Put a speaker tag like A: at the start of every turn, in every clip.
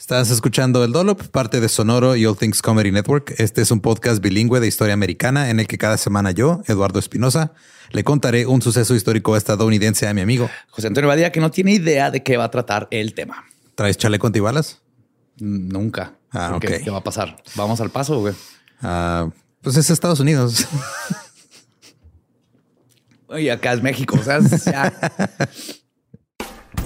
A: Estás escuchando El Dolop, parte de Sonoro y All Things Comedy Network. Este es un podcast bilingüe de historia americana en el que cada semana yo, Eduardo Espinosa, le contaré un suceso histórico estadounidense a mi amigo
B: José Antonio Badía, que no tiene idea de qué va a tratar el tema.
A: ¿Traes chaleco antibalas?
B: Nunca.
A: Ah, ok.
B: ¿Qué va a pasar? ¿Vamos al paso, güey?
A: Ah, pues es Estados Unidos.
B: Y acá es México. O sea, ya.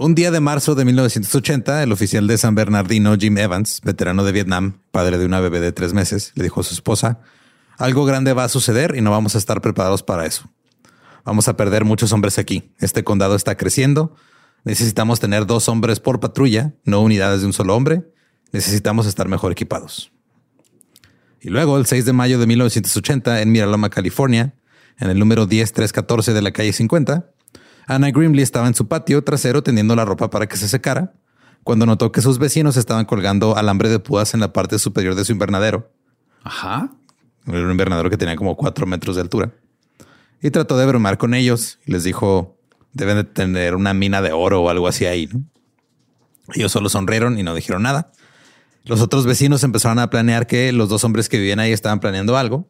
A: Un día de marzo de 1980, el oficial de San Bernardino, Jim Evans, veterano de Vietnam, padre de una bebé de tres meses, le dijo a su esposa, algo grande va a suceder y no vamos a estar preparados para eso. Vamos a perder muchos hombres aquí. Este condado está creciendo. Necesitamos tener dos hombres por patrulla, no unidades de un solo hombre. Necesitamos estar mejor equipados. Y luego, el 6 de mayo de 1980, en Miraloma, California, en el número 10314 de la calle 50, Anna Grimley estaba en su patio trasero tendiendo la ropa para que se secara, cuando notó que sus vecinos estaban colgando alambre de púas en la parte superior de su invernadero.
B: Ajá.
A: Era un invernadero que tenía como cuatro metros de altura. Y trató de bromar con ellos y les dijo, deben de tener una mina de oro o algo así ahí. ¿no? Ellos solo sonrieron y no dijeron nada. Los otros vecinos empezaron a planear que los dos hombres que vivían ahí estaban planeando algo.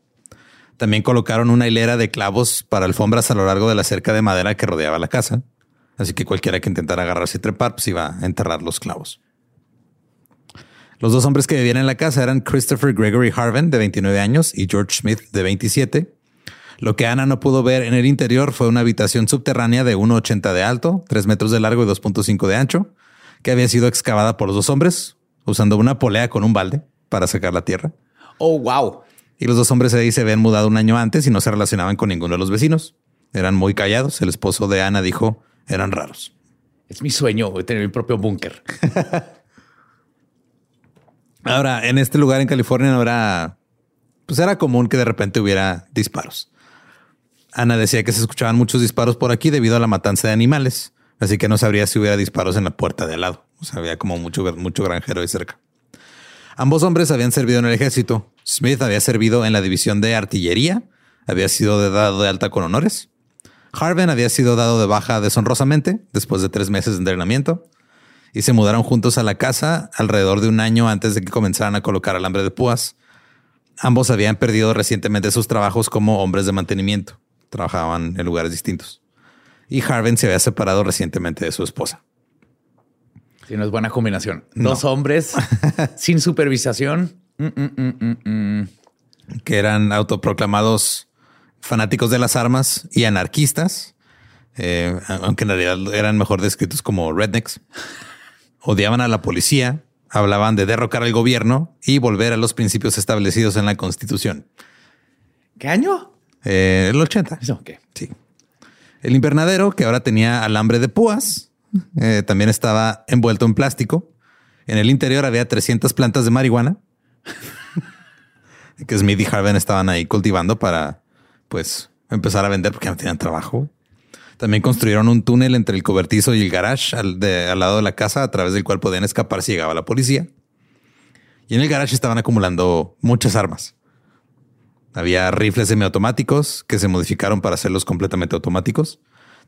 A: También colocaron una hilera de clavos para alfombras a lo largo de la cerca de madera que rodeaba la casa. Así que cualquiera que intentara agarrarse y trepar, pues iba a enterrar los clavos. Los dos hombres que vivían en la casa eran Christopher Gregory Harven, de 29 años, y George Smith, de 27. Lo que Ana no pudo ver en el interior fue una habitación subterránea de 1,80 de alto, 3 metros de largo y 2.5 de ancho, que había sido excavada por los dos hombres, usando una polea con un balde para sacar la tierra.
B: Oh, wow.
A: Y los dos hombres se habían mudado un año antes y no se relacionaban con ninguno de los vecinos. Eran muy callados. El esposo de Ana dijo, eran raros.
B: Es mi sueño tener mi propio búnker.
A: Ahora, en este lugar en California no era, pues era común que de repente hubiera disparos. Ana decía que se escuchaban muchos disparos por aquí debido a la matanza de animales, así que no sabría si hubiera disparos en la puerta de al lado. O sea, había como mucho, mucho granjero ahí cerca. Ambos hombres habían servido en el ejército. Smith había servido en la división de artillería, había sido dado de alta con honores. Harvin había sido dado de baja deshonrosamente después de tres meses de entrenamiento y se mudaron juntos a la casa alrededor de un año antes de que comenzaran a colocar alambre de púas. Ambos habían perdido recientemente sus trabajos como hombres de mantenimiento. Trabajaban en lugares distintos. Y Harvin se había separado recientemente de su esposa.
B: Si no es buena combinación. Dos hombres sin supervisación. Mm, mm, mm,
A: que eran autoproclamados fanáticos de las armas y anarquistas, eh, aunque en realidad eran mejor descritos como rednecks. Odiaban a la policía, hablaban de derrocar al gobierno y volver a los principios establecidos en la Constitución.
B: ¿Qué año?
A: Eh, el 80. Sí. El invernadero, que ahora tenía alambre de púas, eh, también estaba envuelto en plástico. En el interior había 300 plantas de marihuana que Smith y Harvin estaban ahí cultivando para pues empezar a vender porque no tenían trabajo. También construyeron un túnel entre el cobertizo y el garage al, al lado de la casa a través del cual podían escapar si llegaba la policía. Y en el garage estaban acumulando muchas armas. Había rifles semiautomáticos que se modificaron para hacerlos completamente automáticos.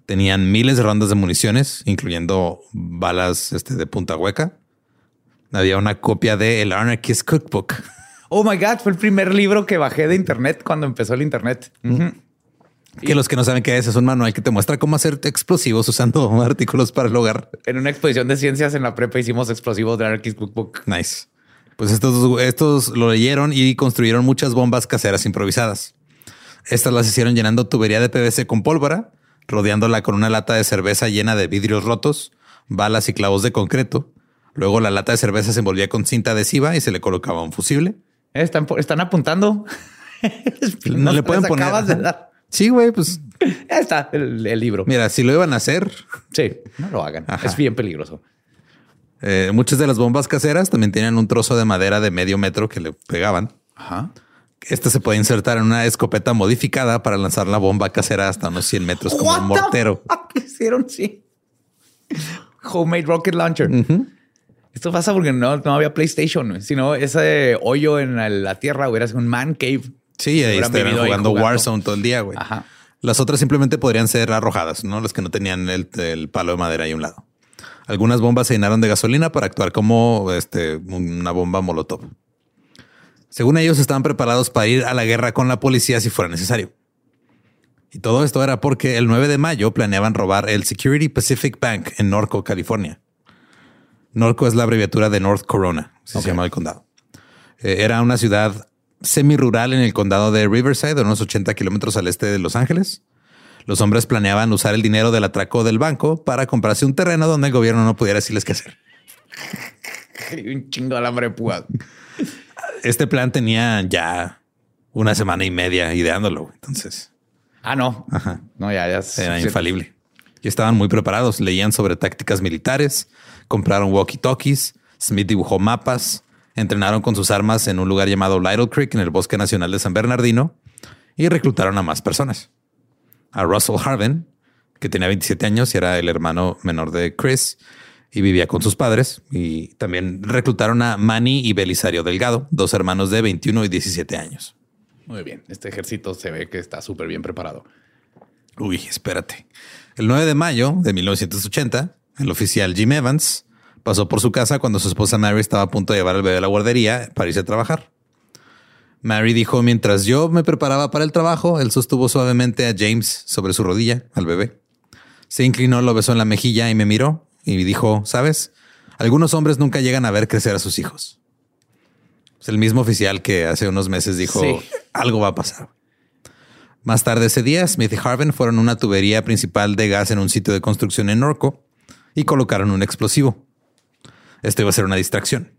A: Tenían miles de rondas de municiones, incluyendo balas este, de punta hueca. Había una copia de El Anarchist Cookbook.
B: Oh my God, fue el primer libro que bajé de internet cuando empezó el internet.
A: Que los que no saben qué es, es un manual que te muestra cómo hacer explosivos usando artículos para el hogar.
B: En una exposición de ciencias en la prepa hicimos explosivos de Anarchist Cookbook.
A: Nice. Pues estos, estos lo leyeron y construyeron muchas bombas caseras improvisadas. Estas las hicieron llenando tubería de PVC con pólvora, rodeándola con una lata de cerveza llena de vidrios rotos, balas y clavos de concreto. Luego la lata de cerveza se envolvía con cinta adhesiva y se le colocaba un fusible.
B: Están, están apuntando.
A: no, le pueden poner. Sí, güey, pues.
B: Ya está el, libro.
A: Mira, si lo iban a hacer.
B: Sí, no lo hagan. Es bien peligroso.
A: Eh, muchas de las bombas caseras también tenían un trozo de madera de medio metro que le pegaban. Ajá. Este se puede insertar en una escopeta modificada para lanzar la bomba casera hasta unos 100 metros como un mortero.
B: ¿Qué hicieron? Sí. Homemade rocket launcher. Esto pasa porque no, no había PlayStation, sino ese hoyo en la tierra hubiera sido un man cave.
A: Sí, ahí estaban jugando, Warzone todo el día, güey. Las otras simplemente podrían ser arrojadas, ¿no? Las que no tenían el, palo de madera ahí a un lado. Algunas bombas se llenaron de gasolina para actuar como este, una bomba molotov. Según ellos, estaban preparados para ir a la guerra con la policía si fuera necesario. Y todo esto era porque el 9 de mayo planeaban robar el Security Pacific Bank en Norco, California. Norco es la abreviatura de North Corona, se llama el condado. Eh, era una ciudad semi-rural en el condado de Riverside, unos 80 kilómetros al este de Los Ángeles. Los hombres planeaban usar el dinero del atraco del banco para comprarse un terreno donde el gobierno no pudiera decirles qué hacer.
B: un chingo de alambre púa.
A: Este plan tenía ya una semana y media ideándolo. Entonces.
B: Ah, no. No, ya, ya.
A: Era infalible. Y estaban muy preparados. Leían sobre tácticas militares, compraron walkie-talkies, Smith dibujó mapas, entrenaron con sus armas en un lugar llamado Lytle Creek en el Bosque Nacional de San Bernardino y reclutaron a más personas. A Russell Harvin, que tenía 27 años y era el hermano menor de Chris y vivía con sus padres. Y también reclutaron a Manny y Belisario Delgado, dos hermanos de 21 y 17 años.
B: Muy bien, este ejército se ve que está súper bien preparado.
A: Uy, espérate. El 9 de mayo de 1980, el oficial Jim Evans pasó por su casa cuando su esposa Mary estaba a punto de llevar al bebé a la guardería para irse a trabajar. Mary dijo, mientras yo me preparaba para el trabajo, él sostuvo suavemente a James sobre su rodilla, al bebé. Se inclinó, lo besó en la mejilla y me miró y dijo, ¿sabes? Algunos hombres nunca llegan a ver crecer a sus hijos. Es el mismo oficial que hace unos meses dijo, algo va a pasar. Más tarde ese día, Smith y Harvin fueron a una tubería principal de gas en un sitio de construcción en Norco y colocaron un explosivo. Esto iba a ser una distracción.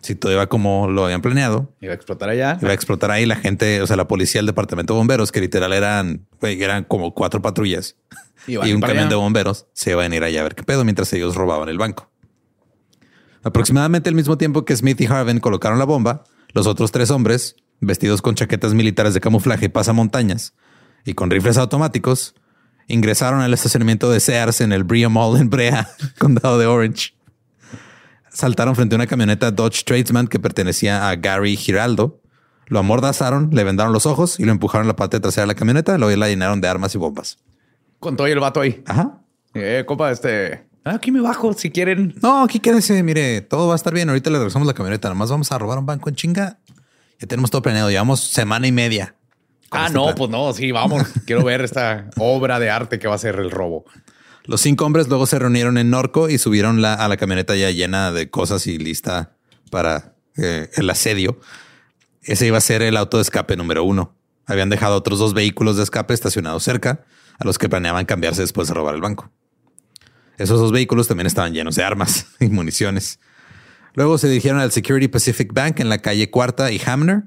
A: Si todo iba como lo habían planeado,
B: iba a explotar allá.
A: Iba a explotar ahí la gente, o sea, la policía, el departamento de bomberos, que literal eran, eran como cuatro patrullas y un camión de bomberos se iban a ir allá a ver qué pedo mientras ellos robaban el banco. Aproximadamente al mismo tiempo que Smith y Harvin colocaron la bomba, los otros tres hombres, vestidos con chaquetas militares de camuflaje y pasamontañas y con rifles automáticos, ingresaron al estacionamiento de Sears en el Bria Mall en Brea, condado de Orange. Saltaron frente a una camioneta Dodge Tradesman que pertenecía a Gary Giraldo. Lo amordazaron, le vendaron los ojos y lo empujaron a la parte trasera de la camioneta. Luego la llenaron de armas y bombas.
B: Con todo y el vato ahí.
A: Ajá.
B: Eh, compa, este. Aquí me bajo si quieren.
A: No, aquí quédense. Mire, todo va a estar bien. Ahorita le regresamos la camioneta. Nada más vamos a robar un banco en chinga. Ya tenemos todo planeado. Llevamos semana y media.
B: Ah,
A: este
B: no,
A: plan.
B: pues no, sí, vamos. Quiero ver esta obra de arte que va a ser el robo.
A: Los cinco hombres luego se reunieron en Norco y subieron la- a la camioneta ya llena de cosas y lista para eh, el asedio. Ese iba a ser el auto de escape número uno. Habían dejado otros dos vehículos de escape estacionados cerca, a los que planeaban cambiarse después de robar el banco. Esos dos vehículos también estaban llenos de armas y municiones. Luego se dirigieron al Security Pacific Bank en la calle Cuarta y Hamner.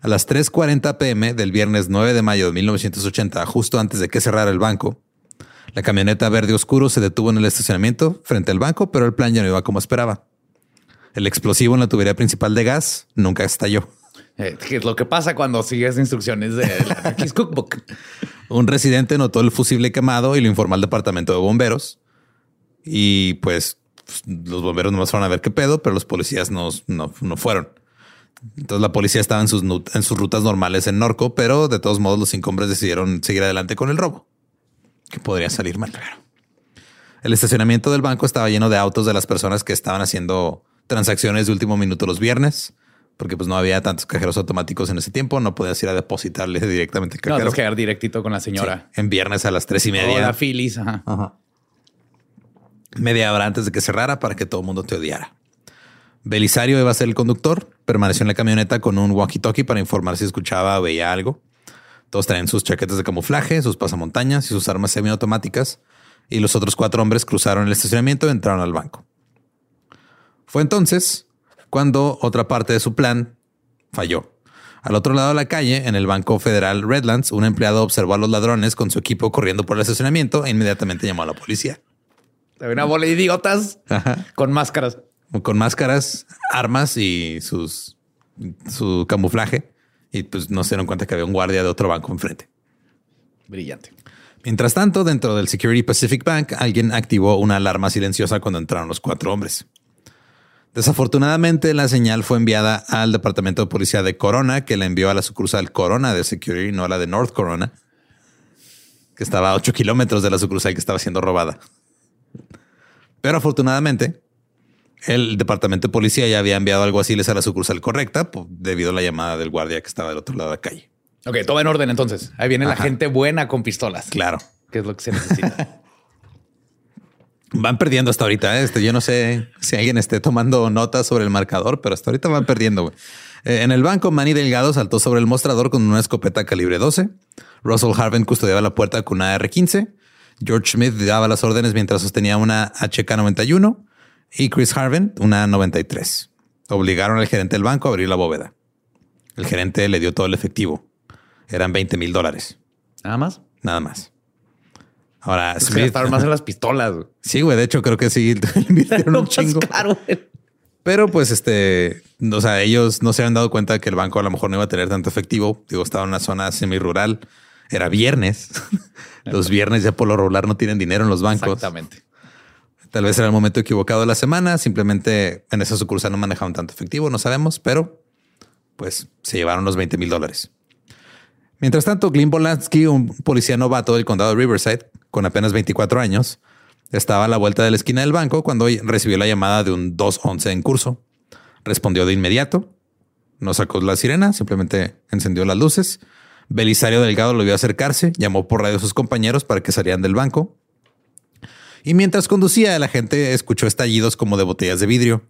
A: A las 3.40 pm del viernes 9 de mayo de 1980, justo antes de que cerrara el banco, la camioneta verde oscuro se detuvo en el estacionamiento frente al banco, pero el plan ya no iba como esperaba. El explosivo en la tubería principal de gas nunca estalló.
B: Eh, es lo que pasa cuando sigues instrucciones de la Cookbook.
A: Un residente notó el fusible quemado y lo informó al departamento de bomberos. Y pues los bomberos nomás fueron a ver qué pedo, pero los policías no, no, no fueron. Entonces la policía estaba en sus, en sus rutas normales en Norco, pero de todos modos los cinco hombres decidieron seguir adelante con el robo, que podría salir mal. Claro. El estacionamiento del banco estaba lleno de autos de las personas que estaban haciendo transacciones de último minuto los viernes, porque pues no había tantos cajeros automáticos en ese tiempo, no podías ir a depositarle directamente al
B: No,
A: cajero.
B: tienes que quedar directito con la señora.
A: Sí, en viernes a las tres y media.
B: Hola, Phyllis. Ajá.
A: media hora antes de que cerrara para que todo el mundo te odiara. Belisario iba a ser el conductor, permaneció en la camioneta con un walkie-talkie para informar si escuchaba o veía algo. Todos traen sus chaquetas de camuflaje, sus pasamontañas y sus armas semiautomáticas. Y los otros cuatro hombres cruzaron el estacionamiento y entraron al banco. Fue entonces cuando otra parte de su plan falló. Al otro lado de la calle, en el Banco Federal Redlands, un empleado observó a los ladrones con su equipo corriendo por el estacionamiento e inmediatamente llamó a la policía.
B: Había Una bola de idiotas
A: Ajá.
B: con máscaras.
A: con máscaras, armas y sus su camuflaje. Y pues no se dieron cuenta que había un guardia de otro banco enfrente.
B: Brillante.
A: Mientras tanto, dentro del Security Pacific Bank, alguien activó una alarma silenciosa cuando entraron los cuatro hombres. Desafortunadamente, la señal fue enviada al departamento de policía de Corona, que la envió a la sucursal Corona de Security, no a la de North Corona, que estaba a 8 kilómetros de la sucursal que estaba siendo robada. Pero afortunadamente, el departamento de policía ya había enviado alguaciles a la sucursal correcta debido a la llamada del guardia que estaba del otro lado de la calle.
B: Ok, todo en orden entonces. Ahí viene la gente buena con pistolas.
A: Claro.
B: Que es lo que se necesita.
A: Van perdiendo hasta ahorita. ¿eh? Este, yo no sé si alguien esté tomando notas sobre el marcador, pero hasta ahorita van perdiendo. Eh, en el banco, Manny Delgado saltó sobre el mostrador con una escopeta calibre 12. Russell Harvin custodiaba la puerta con una R15. George Smith daba las órdenes mientras sostenía una HK91 y Chris Harvin una 93. Obligaron al gerente del banco a abrir la bóveda. El gerente le dio todo el efectivo. Eran 20 mil dólares,
B: Nada más.
A: nada más. Ahora,
B: Se
A: Smith.
B: gastaron más en las pistolas. güey.
A: Sí, güey. De hecho, creo que sí invirtieron un chingo.
B: caro.
A: Pero pues este, o sea, ellos no se habían dado cuenta que el banco a lo mejor no iba a tener tanto efectivo. Digo, estaba en una zona semi-rural. Era viernes. los viernes ya por lo regular no tienen dinero en los bancos.
B: Exactamente.
A: Tal vez era el momento equivocado de la semana. Simplemente en esa sucursal no manejaban tanto efectivo, no sabemos, pero pues se llevaron los 20 mil dólares. Mientras tanto, Glyn Bolansky, un policía novato del condado de Riverside, con apenas 24 años, estaba a la vuelta de la esquina del banco cuando recibió la llamada de un 211 en curso. Respondió de inmediato, no sacó la sirena, simplemente encendió las luces. Belisario Delgado lo vio acercarse, llamó por radio a sus compañeros para que salieran del banco. Y mientras conducía, la gente escuchó estallidos como de botellas de vidrio.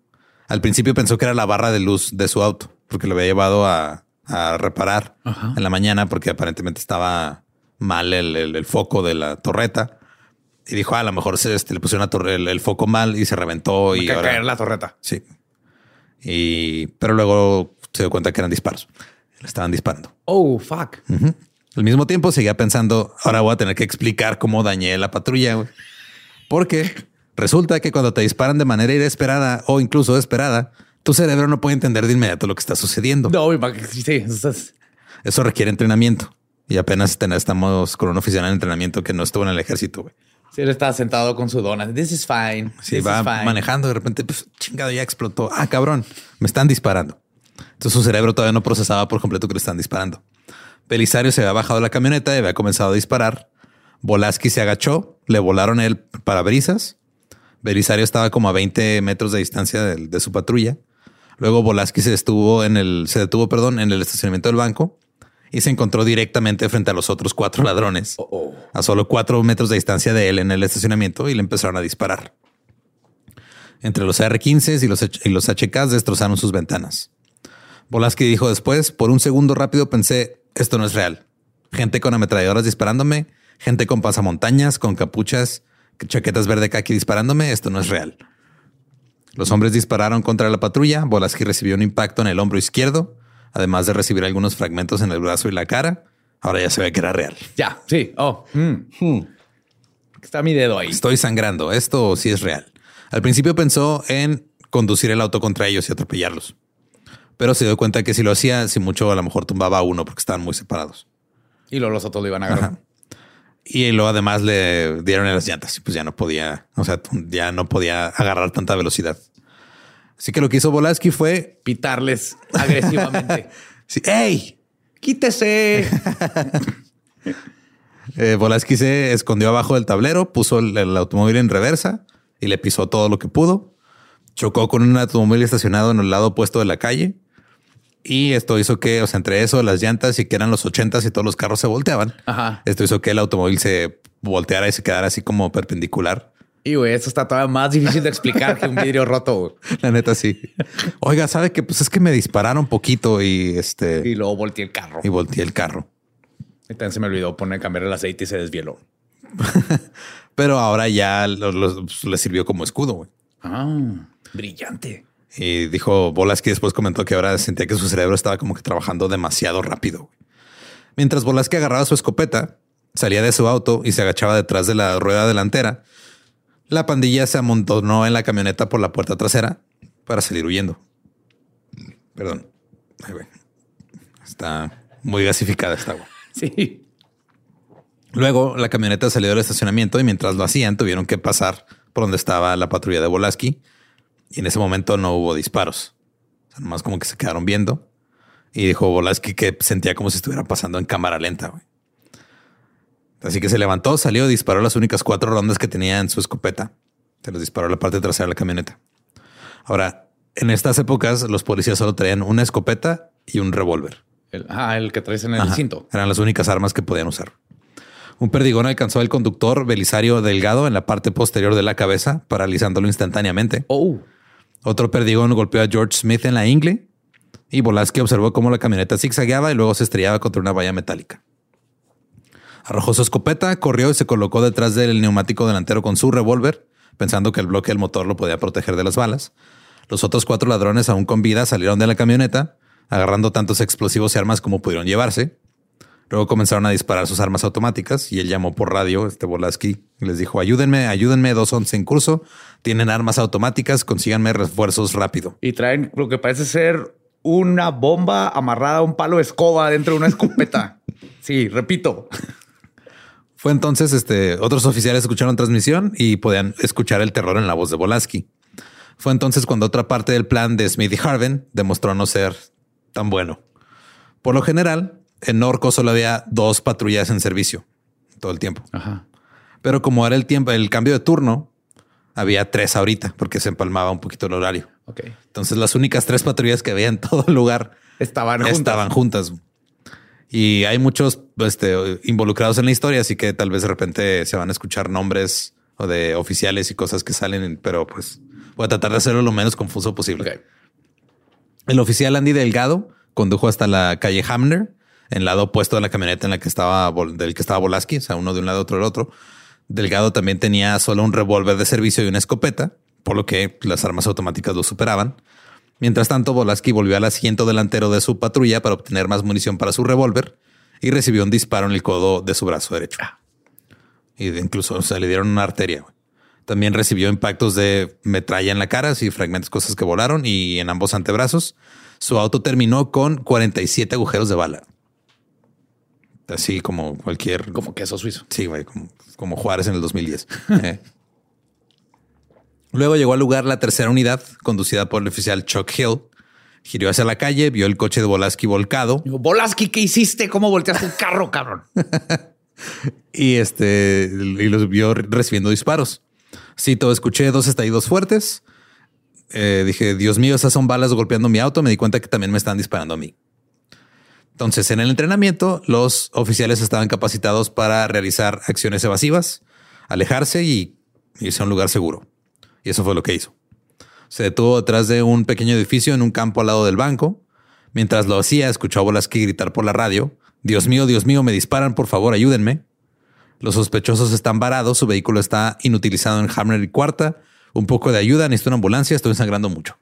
A: Al principio pensó que era la barra de luz de su auto, porque lo había llevado a, a reparar
B: Ajá.
A: en la mañana, porque aparentemente estaba mal el, el- el foco de la torreta. Y dijo, "Ah, a lo mejor se este, le pusieron la torre- el, el foco mal y se reventó. Y ahora...
B: caer la torreta.
A: Sí. Y, pero luego se dio cuenta que eran disparos. Le estaban disparando.
B: Oh, fuck.
A: Ujú. Al mismo tiempo seguía pensando, ahora voy a tener que explicar cómo dañé la patrulla, güey. Porque Resulta que cuando te disparan de manera inesperada o incluso esperada, tu cerebro no puede entender de inmediato lo que está sucediendo.
B: No, sí, eso
A: requiere entrenamiento. Y apenas estamos con un oficial en entrenamiento que no estuvo en el ejército. Güey.
B: Sí, él estaba sentado con su dona. This is fine.
A: Sí, va manejando. De repente, pues, chingado, ya explotó. Ah, cabrón, me están disparando. Entonces su cerebro todavía no procesaba por completo que le están disparando. Belisario se había bajado de la camioneta y había comenzado a disparar. Volaski se agachó, le volaron el parabrisas. Belisario estaba como a 20 metros de distancia de, su patrulla. Luego Volaski se estuvo en el, se detuvo, perdón, en el estacionamiento del banco y se encontró directamente frente a los otros cuatro ladrones, a solo cuatro metros de distancia de él en el estacionamiento y le empezaron a disparar. Entre los R-15 y los, y los HKs destrozaron sus ventanas. Volaski dijo después, por un segundo rápido pensé, esto no es real. Gente con ametralladoras disparándome, gente con pasamontañas, con capuchas, chaquetas verde kaki disparándome, esto no es real. Los hombres dispararon contra la patrulla, Volaski recibió un impacto en el hombro izquierdo, además de recibir algunos fragmentos en el brazo y la cara. Ahora ya se ve que era real.
B: Ya, sí. Oh, mm. Hmm. está mi dedo ahí.
A: Estoy sangrando. Esto sí es real. Al principio pensó en conducir el auto contra ellos y atropellarlos. Pero se dio cuenta que si lo hacía, si mucho, a lo mejor tumbaba a uno porque estaban muy separados.
B: Y luego los otros lo iban a agarrar.
A: Y luego además le dieron en las llantas y pues ya no podía, o sea, ya no podía agarrar tanta velocidad. Así que lo que hizo Volaski fue
B: pitarles agresivamente.
A: sí, ¡Ey! ¡Quítese! eh, Volaski se escondió abajo del tablero, puso el, automóvil en reversa y le pisó todo lo que pudo. Chocó con un automóvil estacionado en el lado opuesto de la calle. Y esto hizo que, o sea, entre eso, las llantas y que eran los ochentas y todos los carros se volteaban. Esto hizo que el automóvil se volteara y se quedara así como perpendicular
B: y güey, eso está todavía más difícil de explicar que un vidrio roto.
A: La neta, sí. Oiga, sabe que pues es que me dispararon un poquito y este.
B: Y luego volteé el carro.
A: Y volteé el carro.
B: Y también se me olvidó poner cambiar el aceite y se desvieló.
A: Pero ahora ya pues, le sirvió como escudo. Güey.
B: Ah, brillante.
A: Y dijo Volaski después comentó que ahora sentía que su cerebro estaba como que trabajando demasiado rápido. Mientras Volaski agarraba su escopeta, salía de su auto y se agachaba detrás de la rueda delantera la pandilla se amontonó en la camioneta por la puerta trasera para salir huyendo. Perdón. Está muy gasificada esta agua.
B: Sí.
A: Luego la camioneta salió del estacionamiento y mientras lo hacían tuvieron que pasar por donde estaba la patrulla de Volaski y en ese momento no hubo disparos. O sea, nomás como que se quedaron viendo y dijo Volaski que sentía como si estuviera pasando en cámara lenta. Así que se levantó, salió, disparó las únicas cuatro rondas que tenía en su escopeta. Se los disparó a la parte trasera de la camioneta. Ahora, en estas épocas, los policías solo traían una escopeta y un revólver.
B: El, ah, el que traes en el cinto.
A: Eran las únicas armas que podían usar. Un perdigón alcanzó al conductor Belisario Delgado en la parte posterior de la cabeza, paralizándolo instantáneamente.
B: Oh.
A: Otro perdigón golpeó a George Smith en la ingle y Volaski observó cómo la camioneta zigzagueaba y luego se estrellaba contra una valla metálica. Arrojó su escopeta, corrió y se colocó detrás del neumático delantero con su revólver, pensando que el bloque del motor lo podía proteger de las balas. Los otros cuatro ladrones, aún con vida, salieron de la camioneta, agarrando tantos explosivos y armas como pudieron llevarse. Luego comenzaron a disparar sus armas automáticas y él llamó por radio, este Volaski, y les dijo, ayúdenme, ayúdenme, dos once en curso, tienen armas automáticas, consíganme refuerzos rápido.
B: Y traen lo que parece ser una bomba amarrada a un palo de escoba dentro de una escopeta. sí, repito.
A: Fue entonces, este, otros oficiales escucharon transmisión y podían escuchar el terror en la voz de Volaski. Fue entonces cuando otra parte del plan de Smith y Harvin demostró no ser tan bueno. Por lo general, en Norco solo había dos patrullas en servicio todo el tiempo. Pero como era el tiempo, el cambio de turno, había tres ahorita porque se empalmaba un poquito el horario. Entonces las únicas tres patrullas que había en todo el lugar
B: estaban
A: Estaban juntas. Y hay muchos este, involucrados en la historia, así que tal vez de repente se van a escuchar nombres o de oficiales y cosas que salen, pero pues voy a tratar de hacerlo lo menos confuso posible. El oficial Andy Delgado condujo hasta la calle Hamner, en el lado opuesto de la camioneta en la que estaba del que estaba Volaski, o sea, uno de un lado, otro del otro. Delgado también tenía solo un revólver de servicio y una escopeta, por lo que las armas automáticas lo superaban. Mientras tanto, Volaski volvió al asiento delantero de su patrulla para obtener más munición para su revólver y recibió un disparo en el codo de su brazo derecho. Y incluso se le dieron una arteria. También recibió impactos de metralla en la cara, y fragmentos, cosas que volaron y en ambos antebrazos. Su auto terminó con 47 agujeros de bala. Así como cualquier.
B: Como queso suizo.
A: Sí, güey, como, Juárez en el 2010. Luego llegó al lugar la tercera unidad, conducida por el oficial Chuck Hill. Giró hacia la calle, vio el coche de Volaski volcado.
B: Digo, Volaski, ¿qué hiciste? ¿Cómo volteaste el carro, cabrón?
A: y este, y los vio recibiendo disparos. Sí, todo escuché dos estallidos fuertes. Eh, dije, Dios mío, esas son balas golpeando mi auto. Me di cuenta que también me están disparando a mí. Entonces, en el entrenamiento, los oficiales estaban capacitados para realizar acciones evasivas, alejarse y irse a un lugar seguro. Y eso fue lo que hizo. Se detuvo detrás de un pequeño edificio en un campo al lado del banco. Mientras lo hacía, escuchó a Volaski gritar por la radio. Dios mío, Dios mío, me disparan, por favor, ayúdenme. Los sospechosos están varados, su vehículo está inutilizado en Hammer y Cuarta. Un poco de ayuda, necesito una ambulancia, estoy sangrando mucho.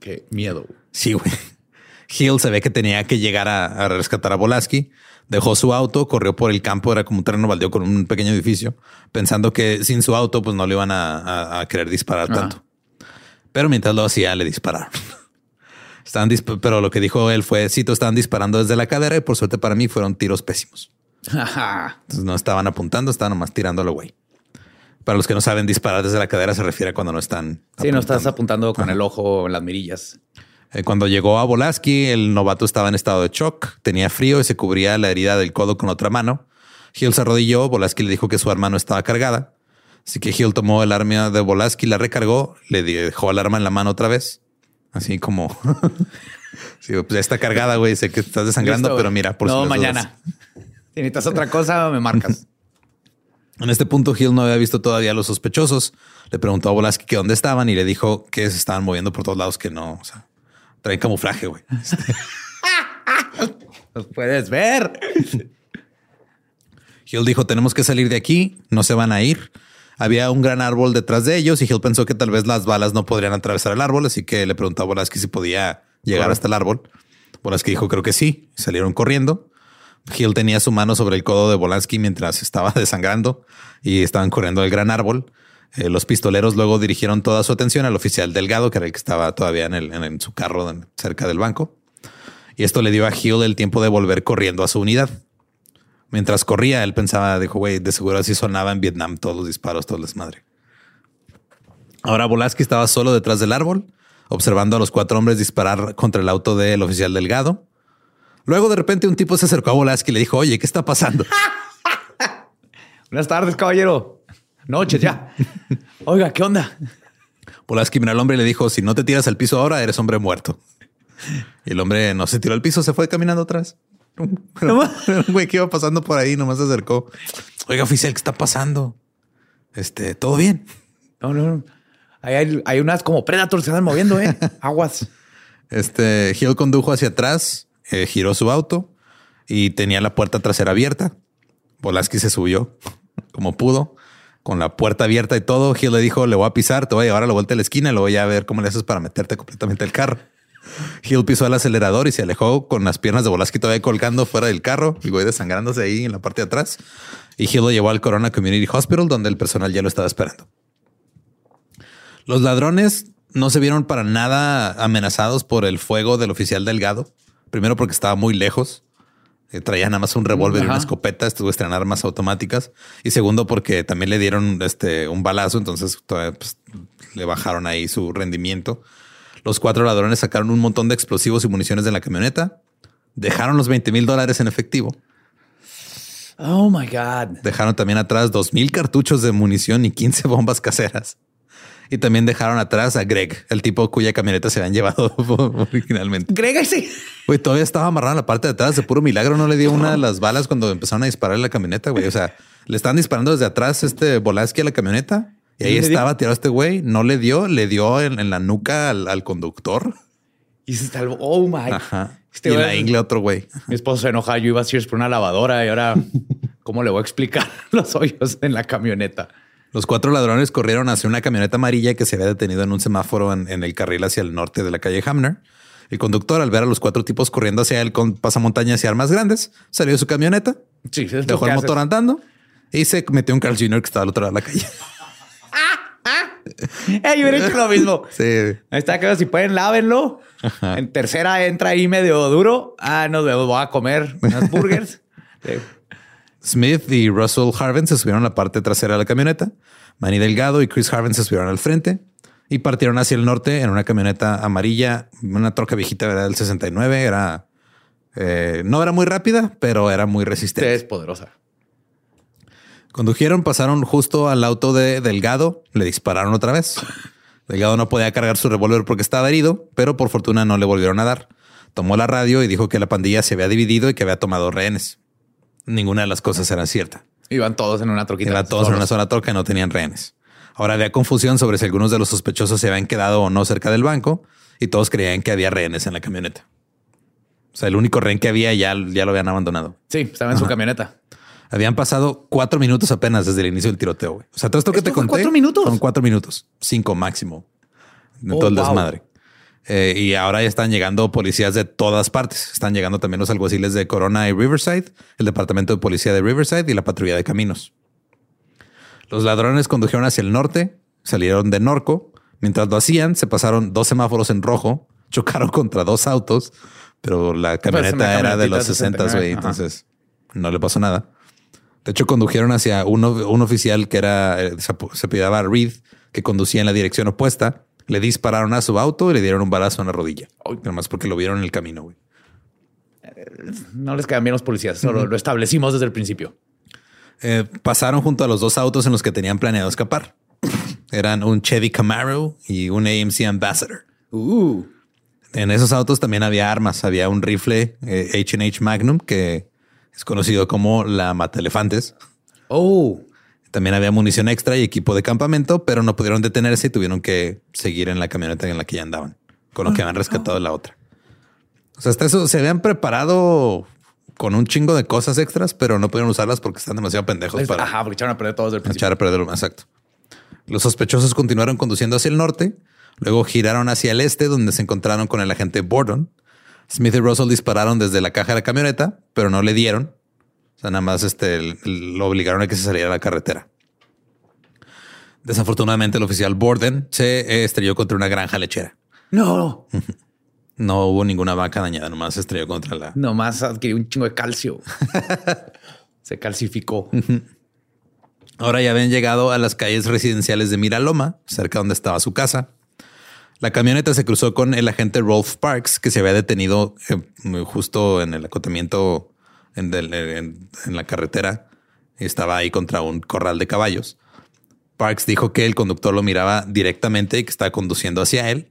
B: Qué miedo.
A: Sí, güey. Hill se ve que tenía que llegar a, rescatar a Volaski. Dejó su auto, corrió por el campo, era como un terreno baldío con un pequeño edificio, pensando que sin su auto, pues no le iban a, querer disparar tanto. Pero mientras lo hacía, le dispararon. Estaban pero lo que dijo él fue: Cito, estaban disparando desde la cadera y por suerte para mí fueron tiros pésimos. Entonces no estaban apuntando, estaban nomás tirándolo, güey. Para los que no saben, disparar desde la cadera se refiere a cuando no están.
B: Sí, no estás apuntando con el ojo en las mirillas.
A: Eh, cuando llegó a Volaski, el novato estaba en estado de shock, tenía frío y se cubría la herida del codo con otra mano. Hill se arrodilló, Volaski le dijo que su arma no estaba cargada. Así que Hill tomó el arma de Volaski, la recargó, le dejó el arma en la mano otra vez. Así como... sí, pues ya está cargada, güey. Sé que estás desangrando, pero mira,
B: por No, mañana. Si necesitas otra cosa, me marcas.
A: En este punto, Hill no había visto todavía a los sospechosos. Le preguntó a Volaski que dónde estaban y le dijo que se estaban moviendo por todos lados, que no, o sea, Traen camuflaje, güey.
B: Los puedes ver.
A: Hill dijo, tenemos que salir de aquí, no se van a ir. Había un gran árbol detrás de ellos y Hill pensó que tal vez las balas no podrían atravesar el árbol, así que le preguntó a Volaski si podía llegar hasta el árbol. Volaski dijo, creo que sí. Salieron corriendo. Hill tenía su mano sobre el codo de Volaski mientras estaba desangrando y estaban corriendo al gran árbol. Eh, los pistoleros luego dirigieron toda su atención al oficial Delgado, que era el que estaba todavía en, su carro cerca del banco. Y esto le dio a Hill el tiempo de volver corriendo a su unidad. Mientras corría, él pensaba, dijo, güey, de seguro así sonaba en Vietnam todos los disparos, todas las madre. Ahora Volaski estaba solo detrás del árbol, observando a los cuatro hombres disparar contra el auto del oficial Delgado. Luego de repente un tipo se acercó a Volaski y le dijo, oye, ¿qué está pasando?
B: Buenas tardes, caballero. Noches ya. Oiga, ¿qué onda?
A: Polaski miró al hombre y le dijo: Si no te tiras al piso ahora, eres hombre muerto. Y el hombre no se tiró al piso, se fue caminando atrás. Pero, güey, ¿qué iba pasando por ahí? Nomás se acercó. Oiga, oficial, ¿qué está pasando? Este, todo bien.
B: No, no, no. Hay, hay, unas como Predators se están moviendo, eh. Aguas.
A: Este Hill condujo hacia atrás, eh, giró su auto y tenía la puerta trasera abierta. Polaski se subió como pudo con la puerta abierta y todo. Hill le dijo, le voy a pisar, te voy a llevar a la vuelta de la esquina y luego ya a ver cómo le haces para meterte completamente el carro. Hill pisó el acelerador y se alejó con las piernas de Volaski todavía colgando fuera del carro, y güey desangrándose ahí en la parte de atrás. Y Hill lo llevó al Corona Community Hospital, donde el personal ya lo estaba esperando. Los ladrones no se vieron para nada amenazados por el fuego del oficial Delgado. Primero porque estaba muy lejos traía nada más un revólver y una escopeta, estuvo estrenar armas automáticas. Y segundo, porque también le dieron este, un balazo, entonces pues, le bajaron ahí su rendimiento. Los cuatro ladrones sacaron un montón de explosivos y municiones de la camioneta. Dejaron los 20 mil dólares en efectivo.
B: Oh my God.
A: Dejaron también atrás dos mil cartuchos de munición y 15 bombas caseras. Y también dejaron atrás a Greg, el tipo cuya camioneta se habían llevado originalmente.
B: Greg, sí.
A: Güey, todavía estaba amarrado en la parte de atrás. De puro milagro no le dio una de las balas cuando empezaron a disparar en la camioneta, güey. O sea, le estaban disparando desde atrás este Volaski a la camioneta. Y ahí estaba tirado este güey. No le dio, le dio en, la nuca al, conductor.
B: Y se salvó. Oh my.
A: Ajá. Este y en la ingle otro güey.
B: Mi esposo se enoja. Yo iba a ir por una lavadora y ahora, ¿cómo le voy a explicar los hoyos en la camioneta?
A: Los cuatro ladrones corrieron hacia una camioneta amarilla que se había detenido en un semáforo en, el carril hacia el norte de la calle Hamner. El conductor, al ver a los cuatro tipos corriendo hacia él con pasamontañas y armas grandes, salió de su camioneta,
B: sí,
A: dejó el motor andando y se metió un Carl Jr. que estaba al otro lado de la calle.
B: Yo hubiera hecho lo mismo.
A: Sí.
B: Ahí está, que si pueden, lávenlo. En tercera entra ahí medio duro. Ah, nos vemos, voy a comer unas burgers. Sí.
A: Smith y Russell Harvin se subieron a la parte trasera de la camioneta. Manny Delgado y Chris Harvin se subieron al frente y partieron hacia el norte en una camioneta amarilla, una troca viejita ¿verdad? del 69. Era eh, no era muy rápida, pero era muy resistente.
B: Es poderosa.
A: Condujeron, pasaron justo al auto de Delgado, le dispararon otra vez. Delgado no podía cargar su revólver porque estaba herido, pero por fortuna no le volvieron a dar. Tomó la radio y dijo que la pandilla se había dividido y que había tomado rehenes. Ninguna de las cosas era cierta.
B: Iban todos en una troquita.
A: Iban todos en una sola troca y no tenían rehenes. Ahora había confusión sobre si algunos de los sospechosos se habían quedado o no cerca del banco y todos creían que había rehenes en la camioneta. O sea, el único rehén que había ya, ya lo habían abandonado.
B: Sí, estaba en su camioneta.
A: Habían pasado cuatro minutos apenas desde el inicio del tiroteo. güey. O sea, todo esto que
B: ¿Esto
A: te conté.
B: cuatro minutos?
A: Son cuatro minutos, cinco máximo. De
B: Oh,
A: todo el
B: wow.
A: desmadre. Eh, y ahora ya están llegando policías de todas partes. Están llegando también los alguaciles de Corona y Riverside, el departamento de policía de Riverside y la patrulla de caminos. Los ladrones condujeron hacia el norte, salieron de Norco. Mientras lo hacían, se pasaron dos semáforos en rojo, chocaron contra dos autos, pero la camioneta
B: una
A: era de los 60, güey.
B: 69, ajá.
A: Entonces no le pasó nada. De hecho, condujeron hacia uno, un oficial que era, eh, se, se Reed, que conducía en la dirección opuesta. Le dispararon a su auto y le dieron un balazo en la rodilla. Nomás porque lo vieron en el camino, güey.
B: No les quedan bien los policías. Solo lo establecimos desde el principio.
A: Eh, pasaron junto a los dos autos en los que tenían planeado escapar. Eran un Chevy Camaro y un AMC Ambassador.
B: Uh,
A: En esos autos también había armas. Había un rifle eh, H&H Magnum que es conocido como la Mata Elefantes.
B: oh,
A: También había munición extra y equipo de campamento, pero no pudieron detenerse y tuvieron que seguir en la camioneta en la que ya andaban, con lo que habían rescatado de la otra. O sea, hasta eso se habían preparado con un chingo de cosas extras, pero no pudieron usarlas porque están demasiado pendejos para
B: Ajá, porque echaron a perder todos del principio.
A: echar a perder lo exacto. Los sospechosos continuaron conduciendo hacia el norte, luego giraron hacia el este, donde se encontraron con el agente Bordon. Smith y Russell dispararon desde la caja de la camioneta, pero no le dieron. Sea, nada más este, lo obligaron a que se saliera a la carretera. Desafortunadamente, el oficial Borden se estrelló contra una granja lechera.
B: No,
A: No hubo ninguna vaca dañada, nomás se estrelló contra la.
B: nomás adquirió un chingo de calcio. Se calcificó.
A: Ahora ya habían llegado a las calles residenciales de Miraloma, cerca donde estaba su casa. La camioneta se cruzó con el agente Rolf Parks, que se había detenido eh, justo en el acotamiento en, del- en- en la carretera. Estaba ahí contra un corral de caballos. Parks dijo que el conductor lo miraba directamente y que estaba conduciendo hacia él.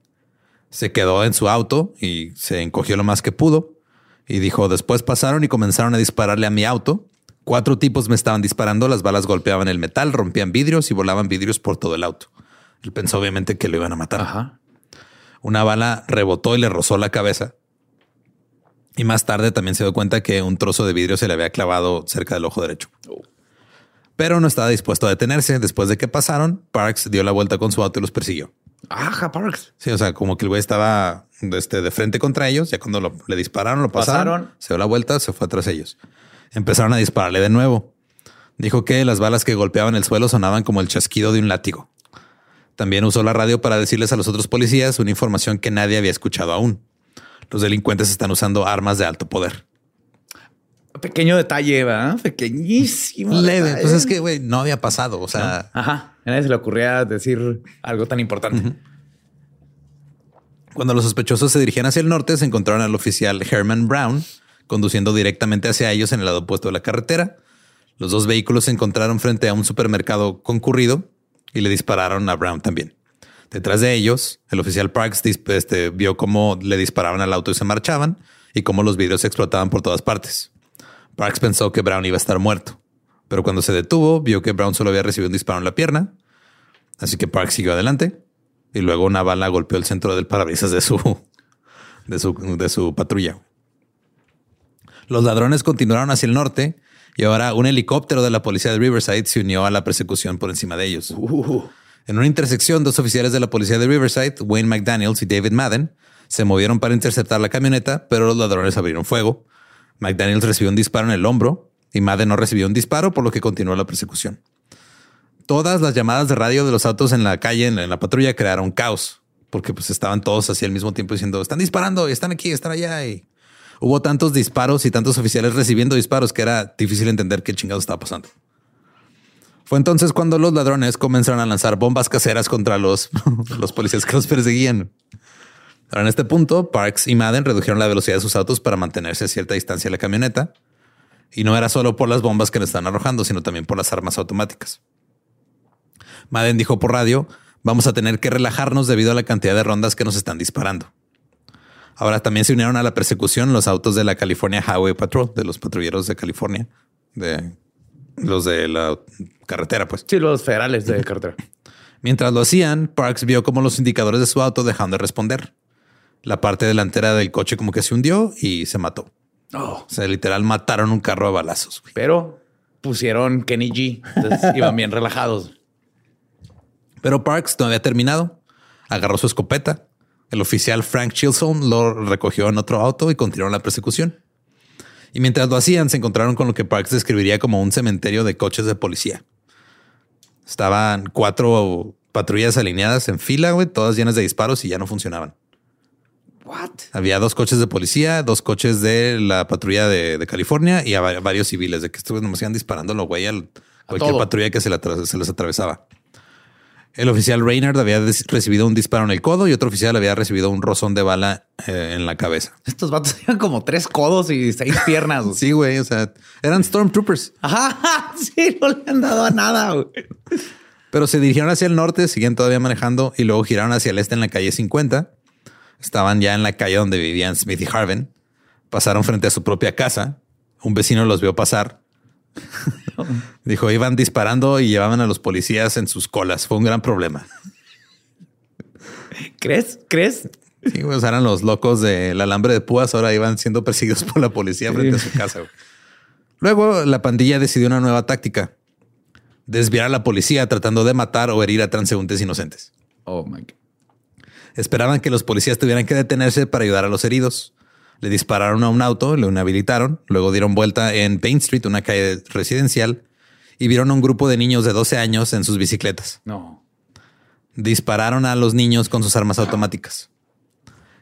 A: Se quedó en su auto y se encogió lo más que pudo. Y dijo, después pasaron y comenzaron a dispararle a mi auto. Cuatro tipos me estaban disparando, las balas golpeaban el metal, rompían vidrios y volaban vidrios por todo el auto. Él pensó obviamente que lo iban a matar.
B: Ajá.
A: Una bala rebotó y le rozó la cabeza. Y más tarde también se dio cuenta que un trozo de vidrio se le había clavado cerca del ojo derecho. Pero no estaba dispuesto a detenerse. Después de que pasaron, Parks dio la vuelta con su auto y los persiguió.
B: Ajá, Parks.
A: Sí, o sea, como que el güey estaba este, de frente contra ellos. Ya cuando lo- le dispararon, lo pasaron,
B: Pasaron.
A: se dio la vuelta, se fue tras ellos. Empezaron a dispararle de nuevo. Dijo que las balas que golpeaban el suelo sonaban como el chasquido de un látigo. También usó la radio para decirles a los otros policías una información que nadie había escuchado aún. Los delincuentes están usando armas de alto poder.
B: Pequeño detalle, ¿verdad? Pequeñísimo.
A: Leve.
B: detalle.
A: Pues es que, güey, no había pasado. O sea,
B: Ajá. A nadie se le ocurría decir algo tan importante.
A: Cuando los sospechosos se dirigían hacia el norte, se encontraron al oficial Herman Brown conduciendo directamente hacia ellos en el lado opuesto de la carretera. Los dos vehículos se encontraron frente a un supermercado concurrido y le dispararon a Brown también. Detrás de ellos, el oficial Parks este, vio cómo le disparaban al auto y se marchaban y cómo los vidrios explotaban por todas partes. Parks pensó que Brown iba a estar muerto, pero cuando se detuvo, vio que Brown solo había recibido un disparo en la pierna. Así que Parks siguió adelante y luego una bala golpeó el centro del parabrisas de su, de su, de su patrulla. Los ladrones continuaron hacia el norte y ahora un helicóptero de la policía de Riverside se unió a la persecución por encima de ellos. En una intersección, dos oficiales de la policía de Riverside, Wayne McDaniels y David Madden, se movieron para interceptar la camioneta, pero los ladrones abrieron fuego. McDaniels recibió un disparo en el hombro y Madden no recibió un disparo, por lo que continuó la persecución. Todas las llamadas de radio de los autos en la calle, en la, patrulla, crearon caos porque pues estaban todos así al mismo tiempo diciendo están disparando están aquí, están allá y hubo tantos disparos y tantos oficiales recibiendo disparos que era difícil entender qué chingado estaba pasando. Fue entonces cuando los ladrones comenzaron a lanzar bombas caseras contra los, los policías que los perseguían. Ahora, en este punto, Parks y Madden redujeron la velocidad de sus autos para mantenerse a cierta distancia de la camioneta. Y no era solo por las bombas que le están arrojando, sino también por las armas automáticas. Madden dijo por radio, vamos a tener que relajarnos debido a la cantidad de rondas que nos están disparando. Ahora también se unieron a la persecución los autos de la California Highway Patrol, de los patrulleros de California, de los de la carretera, pues.
B: Sí, los federales de carretera.
A: Mientras lo hacían, Parks vio como los indicadores de su auto dejaron de responder. La parte delantera del coche como que se hundió y se mató. Oh. O sea, literal mataron un carro a balazos.
B: Pero pusieron Kenny G. Entonces iban bien relajados.
A: Pero Parks no había terminado. Agarró su escopeta. El oficial Frank Chilson lo recogió en otro auto y continuó la persecución. Y mientras lo hacían, se encontraron con lo que Parks describiría como un cementerio de coches de policía. Estaban cuatro patrullas alineadas en fila, güey, todas llenas de disparos y ya no funcionaban.
B: What?
A: Había dos coches de policía, dos coches de la patrulla de, California y varios civiles de que estuvieron nomás iban disparándolo, güey, a cualquier patrulla que se, se les atravesaba. El oficial Reynard había recibido un disparo en el codo y otro oficial había recibido un rozón de bala eh, en la cabeza.
B: Estos vatos tenían como tres codos y seis piernas.
A: sí, güey. O sea, eran Stormtroopers.
B: Ajá, sí, no le han dado a nada. Güey.
A: Pero se dirigieron hacia el norte, siguen todavía manejando y luego giraron hacia el este en la calle 50. Estaban ya en la calle donde vivían Smith y Harvin. Pasaron frente a su propia casa. Un vecino los vio pasar Dijo, iban disparando y llevaban a los policías en sus colas. Fue un gran problema.
B: ¿Crees? ¿Crees?
A: Sí, pues eran los locos del alambre de púas. Ahora iban siendo perseguidos por la policía frente a su casa. Luego la pandilla decidió una nueva táctica. Desviar a la policía tratando de matar o herir a transeúntes inocentes.
B: Oh my God.
A: Esperaban que los policías tuvieran que detenerse para ayudar a los heridos. Le dispararon a un auto, lo inhabilitaron, luego dieron vuelta en Paint Street, una calle residencial, y vieron a un grupo de niños de 12 años en sus bicicletas.
B: No.
A: Dispararon a los niños con sus armas automáticas.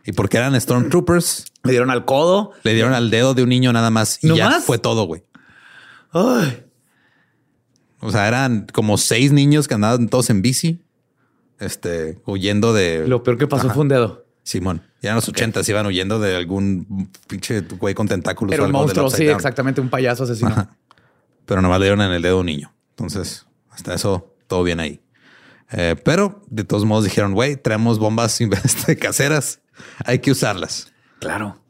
A: Y porque eran Stormtroopers.
B: Le dieron al codo.
A: Le dieron al dedo de un niño nada más. Y ya fue todo, güey. O sea, eran como seis niños que andaban todos en bici. Este, huyendo de.
B: Lo peor que pasó fue un dedo.
A: Simón. Ya en los ochentas iban huyendo de algún pinche güey con tentáculos.
B: Era un monstruo, sí, exactamente, un payaso asesino.
A: Pero nomás le dieron en el dedo a un niño. Entonces, hasta eso, todo bien ahí. Eh, pero de todos modos dijeron, güey, traemos bombas caseras, hay que usarlas.
B: Claro.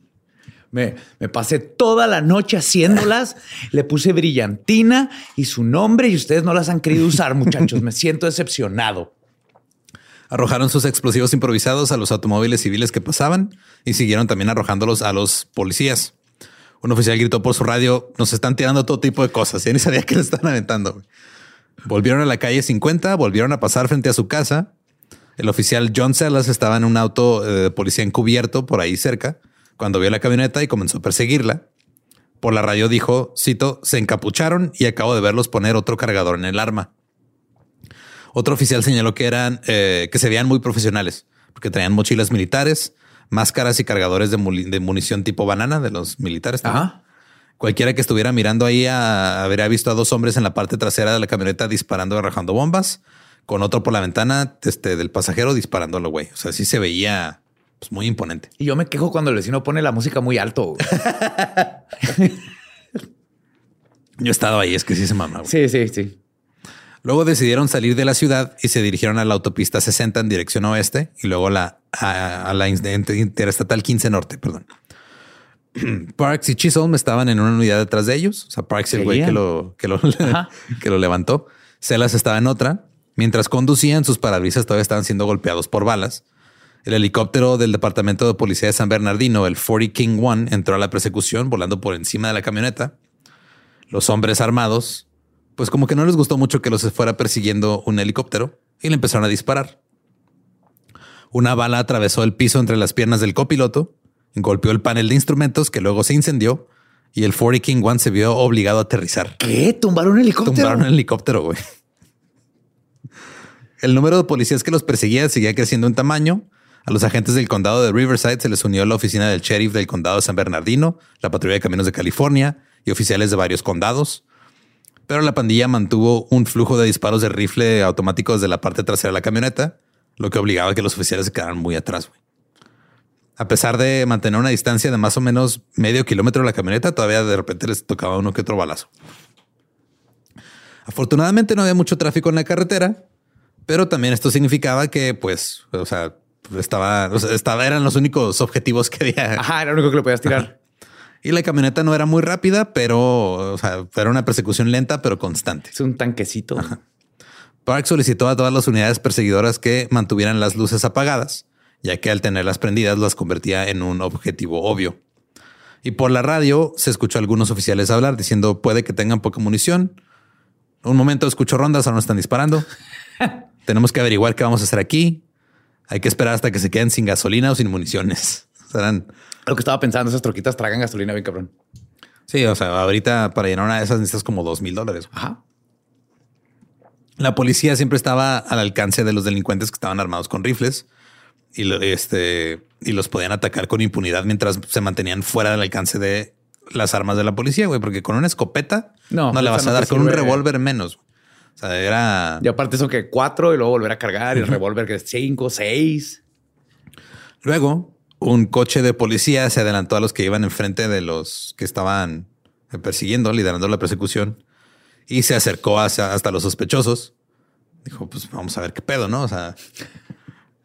B: Me, me, pasé toda la noche haciéndolas, le puse brillantina y su nombre y ustedes no las han querido usar, muchachos. Me siento decepcionado.
A: Arrojaron sus explosivos improvisados a los automóviles civiles que pasaban y siguieron también arrojándolos a los policías. Un oficial gritó por su radio, nos están tirando todo tipo de cosas. Ya ni sabía que le están aventando. Volvieron a la calle 50, volvieron a pasar frente a su casa. El oficial John Sellas estaba en un auto eh, de policía encubierto por ahí cerca cuando vio la camioneta y comenzó a perseguirla. Por la radio dijo, cito, se encapucharon y acabo de verlos poner otro cargador en el arma. Otro oficial señaló que eran eh, que se veían muy profesionales porque traían mochilas militares, máscaras y cargadores de, munición tipo banana de los militares. Cualquiera que estuviera mirando ahí habría visto a dos hombres en la parte trasera de la camioneta disparando y arrojando bombas, con otro por la ventana este, del pasajero disparándolo, güey. O sea, sí se veía pues, muy imponente.
B: Y yo me quejo cuando el vecino pone la música muy alto.
A: yo he estado ahí, es que sí se mama.
B: Sí, sí, sí.
A: Luego decidieron salir de la ciudad y se dirigieron a la autopista 60 en dirección oeste y luego la, a, la interestatal 15 norte, perdón. Parks y Chisholm estaban en una unidad detrás de ellos. O sea, Parks el güey que lo, que lo, que lo levantó. Celas estaba en otra. Mientras conducían, sus parabrisas todavía estaban siendo golpeados por balas. El helicóptero del Departamento de Policía de San Bernardino, el 40 King One, entró a la persecución volando por encima de la camioneta. Los hombres armados pues como que no les gustó mucho que los fuera persiguiendo un helicóptero y le empezaron a disparar. Una bala atravesó el piso entre las piernas del copiloto, golpeó el panel de instrumentos que luego se incendió y el 40 King One se vio obligado a aterrizar.
B: ¿Qué? ¿Tumbaron un helicóptero?
A: Tumbaron un helicóptero, güey. El número de policías que los perseguía seguía creciendo en tamaño. A los agentes del condado de Riverside se les unió la oficina del sheriff del condado de San Bernardino, la patrulla de caminos de California y oficiales de varios condados. Pero la pandilla mantuvo un flujo de disparos de rifle automático desde la parte trasera de la camioneta, lo que obligaba a que los oficiales se quedaran muy atrás. A pesar de mantener una distancia de más o menos medio kilómetro de la camioneta, todavía de repente les tocaba uno que otro balazo. Afortunadamente no había mucho tráfico en la carretera, pero también esto significaba que, pues, o sea, estaba, estaba, eran los únicos objetivos que había.
B: Ajá, era lo único que le podías tirar.
A: Y la camioneta no era muy rápida, pero o sea, era una persecución lenta, pero constante.
B: Es un tanquecito.
A: Park solicitó a todas las unidades perseguidoras que mantuvieran las luces apagadas, ya que al tenerlas prendidas las convertía en un objetivo obvio. Y por la radio se escuchó a algunos oficiales hablar diciendo puede que tengan poca munición. Un momento escucho rondas, ahora no están disparando. Tenemos que averiguar qué vamos a hacer aquí. Hay que esperar hasta que se queden sin gasolina o sin municiones. Serán
B: lo que estaba pensando, esas troquitas tragan gasolina bien cabrón.
A: Sí, o sea, ahorita para llenar una de esas necesitas como dos mil dólares.
B: Ajá.
A: La policía siempre estaba al alcance de los delincuentes que estaban armados con rifles y, este, y los podían atacar con impunidad mientras se mantenían fuera del alcance de las armas de la policía, güey, porque con una escopeta no, no le vas a dar, con un revólver menos. O sea, era.
B: Y aparte, eso que cuatro y luego volver a cargar y el revólver que es cinco, seis.
A: Luego, un coche de policía se adelantó a los que iban enfrente de los que estaban persiguiendo, liderando la persecución y se acercó hacia, hasta los sospechosos. Dijo, pues vamos a ver qué pedo, ¿no? O sea,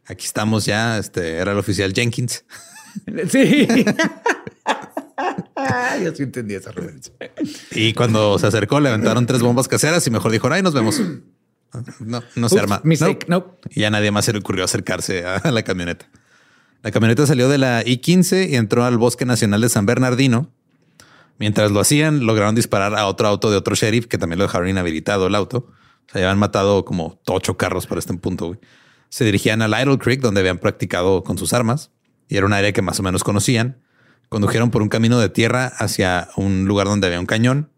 A: aquí estamos ya. Este era el oficial Jenkins.
B: Sí. Yo sí entendí esa referencia.
A: Y cuando se acercó, levantaron tres bombas caseras y mejor dijo, ay, nos vemos. No, no se arma.
B: no.
A: Y ya nadie más se le ocurrió acercarse a la camioneta. La camioneta salió de la I-15 y entró al Bosque Nacional de San Bernardino. Mientras lo hacían, lograron disparar a otro auto de otro sheriff que también lo dejaron inhabilitado el auto. O sea, habían matado como ocho carros para este punto. Se dirigían al Idle Creek, donde habían practicado con sus armas y era un área que más o menos conocían. Condujeron por un camino de tierra hacia un lugar donde había un cañón.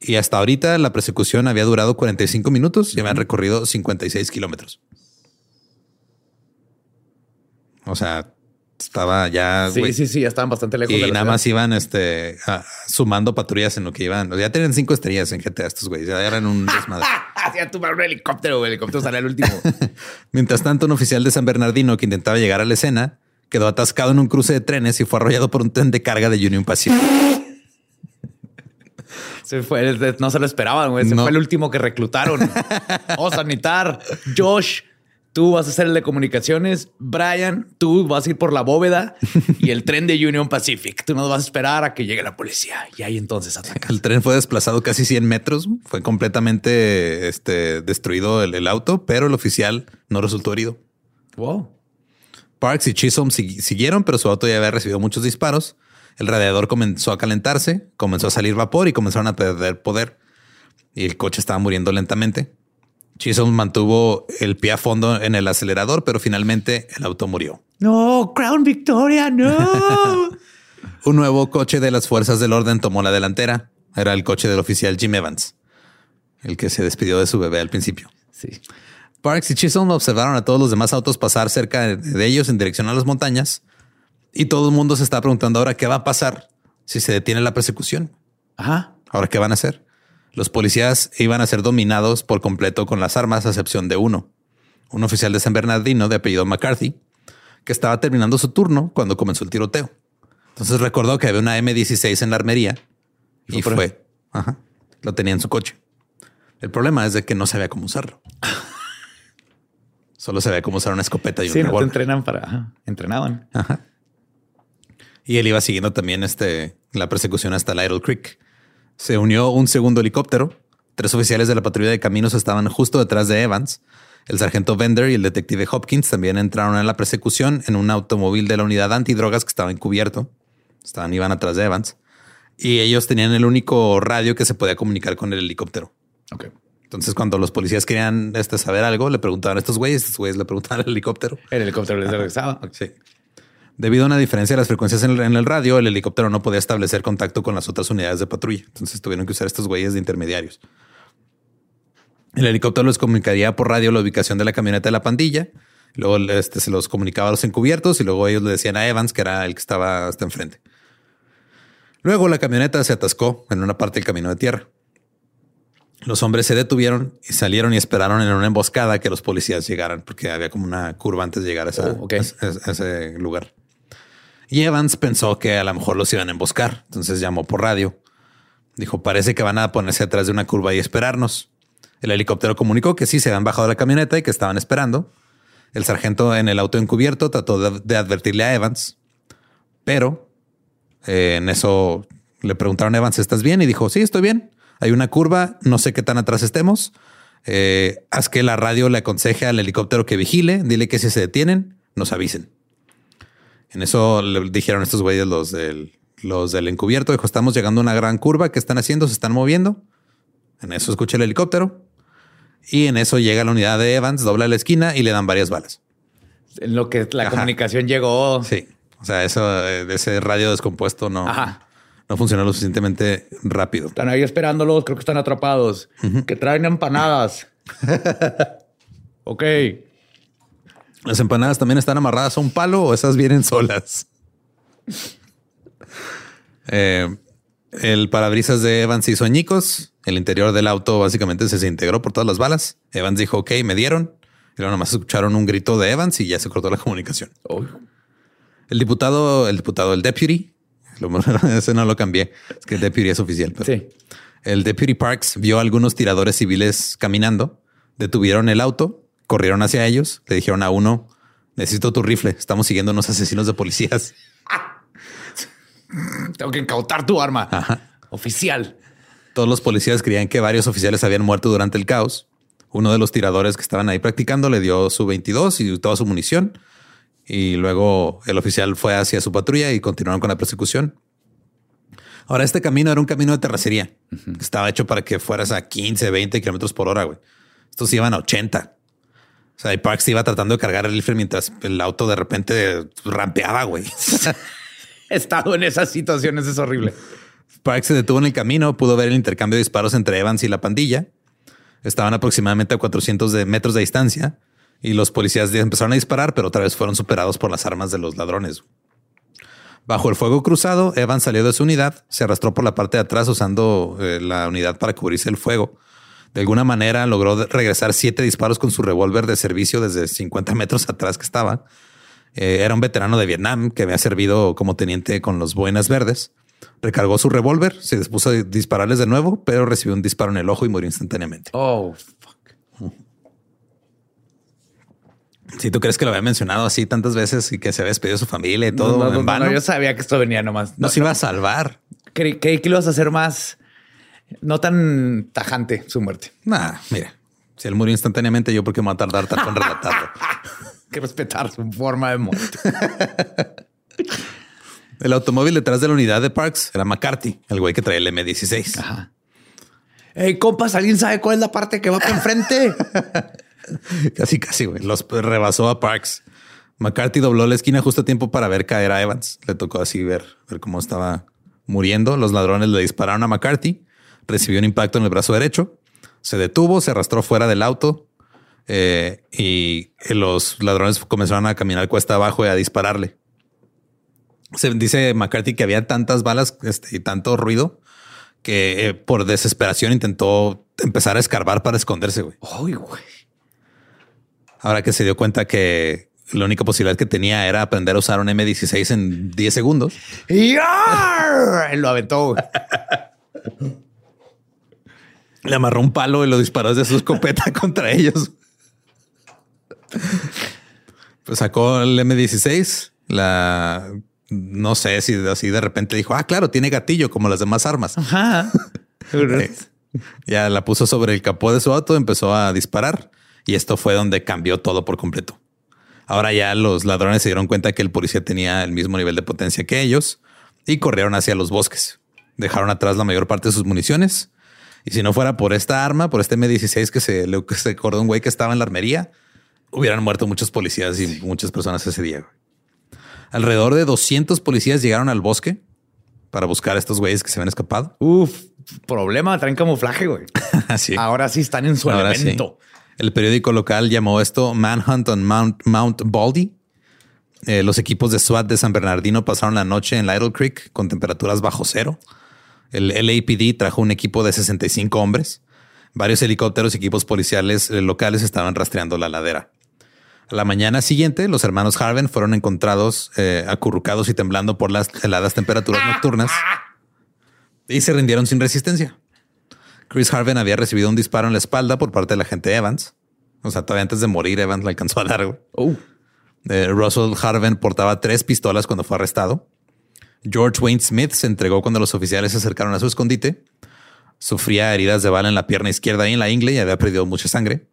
A: Y hasta ahorita la persecución había durado 45 minutos y habían recorrido 56 kilómetros. O sea, estaba ya.
B: Sí, sí, sí, ya estaban bastante lejos.
A: Y nada más iban este, sumando patrullas en lo que iban. ya tenían cinco estrellas en GTA estos güeyes. Ya eran un desmadre.
B: Hacían tomar un helicóptero. El helicóptero salía al último.
A: Mientras tanto, un oficial de San Bernardino que intentaba llegar a la escena quedó atascado en un cruce de trenes y fue arrollado por un tren de carga de Union Pacific.
B: Se fue, no se lo esperaban, güey. Se fue el último que reclutaron. oh, sanitar, Josh. Tú vas a ser el de comunicaciones, Brian, tú vas a ir por la bóveda y el tren de Union Pacific. Tú no vas a esperar a que llegue la policía y ahí entonces atacas.
A: El tren fue desplazado casi 100 metros, fue completamente este, destruido el, auto, pero el oficial no resultó herido.
B: Wow.
A: Parks y Chisholm siguieron, pero su auto ya había recibido muchos disparos. El radiador comenzó a calentarse, comenzó a salir vapor y comenzaron a perder poder. Y el coche estaba muriendo lentamente. Chisholm mantuvo el pie a fondo en el acelerador, pero finalmente el auto murió.
B: No, Crown Victoria, no.
A: Un nuevo coche de las fuerzas del orden tomó la delantera. Era el coche del oficial Jim Evans, el que se despidió de su bebé al principio.
B: Sí.
A: Parks y Chisholm observaron a todos los demás autos pasar cerca de ellos en dirección a las montañas y todo el mundo se está preguntando ahora qué va a pasar si se detiene la persecución.
B: Ajá.
A: Ahora qué van a hacer. Los policías iban a ser dominados por completo con las armas, a excepción de uno, un oficial de San Bernardino de apellido McCarthy, que estaba terminando su turno cuando comenzó el tiroteo. Entonces recordó que había una M16 en la armería y, fue. Ajá, lo tenía en su coche. El problema es de que no sabía cómo usarlo. Solo sabía cómo usar una escopeta y un
B: sí, no te entrenan para entrenaban.
A: Ajá. Y él iba siguiendo también este, la persecución hasta el Idle Creek. Se unió un segundo helicóptero. Tres oficiales de la patrulla de caminos estaban justo detrás de Evans. El sargento Bender y el detective Hopkins también entraron en la persecución en un automóvil de la unidad antidrogas que estaba encubierto. Estaban, iban atrás de Evans. Y ellos tenían el único radio que se podía comunicar con el helicóptero.
B: Ok.
A: Entonces, cuando los policías querían este, saber algo, le preguntaban a estos güeyes, estos güeyes le preguntaban al helicóptero.
B: El helicóptero les regresaba.
A: Sí. Debido a una diferencia de las frecuencias en el, radio, el helicóptero no podía establecer contacto con las otras unidades de patrulla. Entonces tuvieron que usar estos güeyes de intermediarios. El helicóptero les comunicaría por radio la ubicación de la camioneta de la pandilla. Luego este, se los comunicaba a los encubiertos y luego ellos le decían a Evans que era el que estaba hasta enfrente. Luego la camioneta se atascó en una parte del camino de tierra. Los hombres se detuvieron y salieron y esperaron en una emboscada que los policías llegaran, porque había como una curva antes de llegar a,
B: Oh,
A: a ese lugar. Y Evans pensó que a lo mejor los iban a emboscar, entonces llamó por radio. Dijo, parece que van a ponerse atrás de una curva y esperarnos. El helicóptero comunicó que sí se habían bajado de la camioneta y que estaban esperando. El sargento en el auto encubierto trató de, advertirle a Evans, pero eh, en eso le preguntaron a Evans, ¿estás bien? Y dijo, sí, estoy bien. Hay una curva, no sé qué tan atrás estemos. Eh, haz que la radio le aconseje al helicóptero que vigile, dile que si se detienen, nos avisen. En eso le dijeron estos güeyes, los del, los del encubierto, dijo, estamos llegando a una gran curva, ¿qué están haciendo? ¿Se están moviendo? En eso escucha el helicóptero. Y en eso llega la unidad de Evans, dobla la esquina y le dan varias balas.
B: En lo que la
A: Ajá.
B: comunicación llegó.
A: Sí. O sea, eso de ese radio descompuesto no,
B: Ajá.
A: no funcionó lo suficientemente rápido.
B: Están ahí esperándolos, creo que están atrapados. Que traen empanadas. ok.
A: Las empanadas también están amarradas a un palo o esas vienen solas. Eh, el parabrisas de Evans hizo añicos. El interior del auto básicamente se desintegró por todas las balas. Evans dijo, ok, me dieron. Y luego nomás escucharon un grito de Evans y ya se cortó la comunicación.
B: Oh,
A: El diputado, el diputado, el deputy, lo- ese no lo cambié. Es que el deputy es oficial. pero-
B: Sí.
A: El Deputy Parks vio a algunos tiradores civiles caminando, detuvieron el auto, corrieron hacia ellos, le dijeron a uno, necesito tu rifle, estamos siguiendo unos asesinos de policías.
B: Tengo que incautar tu arma.
A: Ajá.
B: Oficial.
A: Todos los policías creían que varios oficiales habían muerto durante el caos. Uno de los tiradores que estaban ahí practicando le dio su 22 y toda su munición. Y luego el oficial fue hacia su patrulla y continuaron con la persecución. Ahora, este camino era un camino de terracería. Estaba hecho para que fueras a 15, 20 kilómetros por hora, güey. Estos iban a 80. O sea, y Parks iba tratando de cargar el rifle mientras el auto de repente rampeaba, güey.
B: He estado en esas situaciones, es horrible.
A: Parks se detuvo en el camino, pudo ver el intercambio de disparos entre Evans y la pandilla. Estaban aproximadamente a 400 de metros de distancia y los policías empezaron a disparar, pero otra vez fueron superados por las armas de los ladrones. Bajo el fuego cruzado, Evans salió de su unidad, se arrastró por la parte de atrás usando eh, la unidad para cubrirse el fuego. De alguna manera logró regresar siete disparos con su revólver de servicio desde 50 metros atrás que estaba. Eh, era un veterano de Vietnam que había servido como teniente con los Buenas Verdes. Recargó su revólver, se dispuso a dispararles de nuevo, pero recibió un disparo en el ojo y murió instantáneamente.
B: Oh, fuck.
A: Si tú crees que lo había mencionado así tantas veces y que se había despedido de su familia y todo
B: no, no,
A: en
B: no,
A: vano,
B: no,
A: no,
B: yo sabía que esto venía nomás. No,
A: se iba a salvar.
B: creí, creí que lo ibas a hacer más, no tan tajante su muerte.
A: Nah, mira, si él murió instantáneamente, yo por qué me voy a tardar tanto en relatarlo.
B: que respetar su forma de muerte.
A: El automóvil detrás de la unidad de Parks era McCarthy, el güey que traía el M16.
B: Ajá. Hey, compas, ¿alguien sabe cuál es la parte que va para enfrente?
A: Casi, casi, güey. Los rebasó a Parks. McCarthy dobló la esquina justo a tiempo para ver caer a Evans. Le tocó así ver, ver cómo estaba muriendo. Los ladrones le dispararon a McCarthy. Recibió un impacto en el brazo derecho. Se detuvo, se arrastró fuera del auto eh, y los ladrones comenzaron a caminar cuesta abajo y a dispararle. Se dice McCarthy que había tantas balas este, y tanto ruido que eh, por desesperación intentó empezar a escarbar para esconderse. güey. Ahora que se dio cuenta que la única posibilidad que tenía era aprender a usar un M16 en 10 segundos.
B: Lo aventó.
A: Le amarró un palo y lo disparó desde su escopeta contra ellos. Pues sacó el M16, la no sé si así de repente dijo, ah, claro, tiene gatillo como las demás armas.
B: Ajá.
A: Ya la puso sobre el capó de su auto, empezó a disparar y esto fue donde cambió todo por completo. Ahora ya los ladrones se dieron cuenta que el policía tenía el mismo nivel de potencia que ellos y corrieron hacia los bosques. Dejaron atrás la mayor parte de sus municiones. Y si no fuera por esta arma, por este M16 que se le que se acordó un güey que estaba en la armería, hubieran muerto muchos policías y muchas personas ese día. Alrededor de 200 policías llegaron al bosque para buscar a estos güeyes que se habían escapado.
B: Uf, problema, traen camuflaje, güey.
A: Así.
B: Ahora sí están en su
A: Ahora sí.
B: elemento.
A: El periódico local llamó esto Manhunt on Mount, Mount Baldy. Eh, los equipos de SWAT de San Bernardino pasaron la noche en Lytle Creek con temperaturas bajo cero. El LAPD trajo un equipo de 65 hombres. Varios helicópteros y equipos policiales eh, locales estaban rastreando la ladera. A la mañana siguiente, los hermanos Harven fueron encontrados eh, acurrucados y temblando por las heladas temperaturas nocturnas y se rindieron sin resistencia. Chris Harven había recibido un disparo en la espalda por parte del agente Evans. O sea, todavía antes de morir, Evans le alcanzó a dar. güey.
B: Oh,
A: Eh, Russell Harven portaba tres pistolas cuando fue arrestado. George Wayne Smith se entregó cuando los oficiales se acercaron a su escondite. Sufría heridas de bala en la pierna izquierda y en la ingle y había perdido mucha sangre.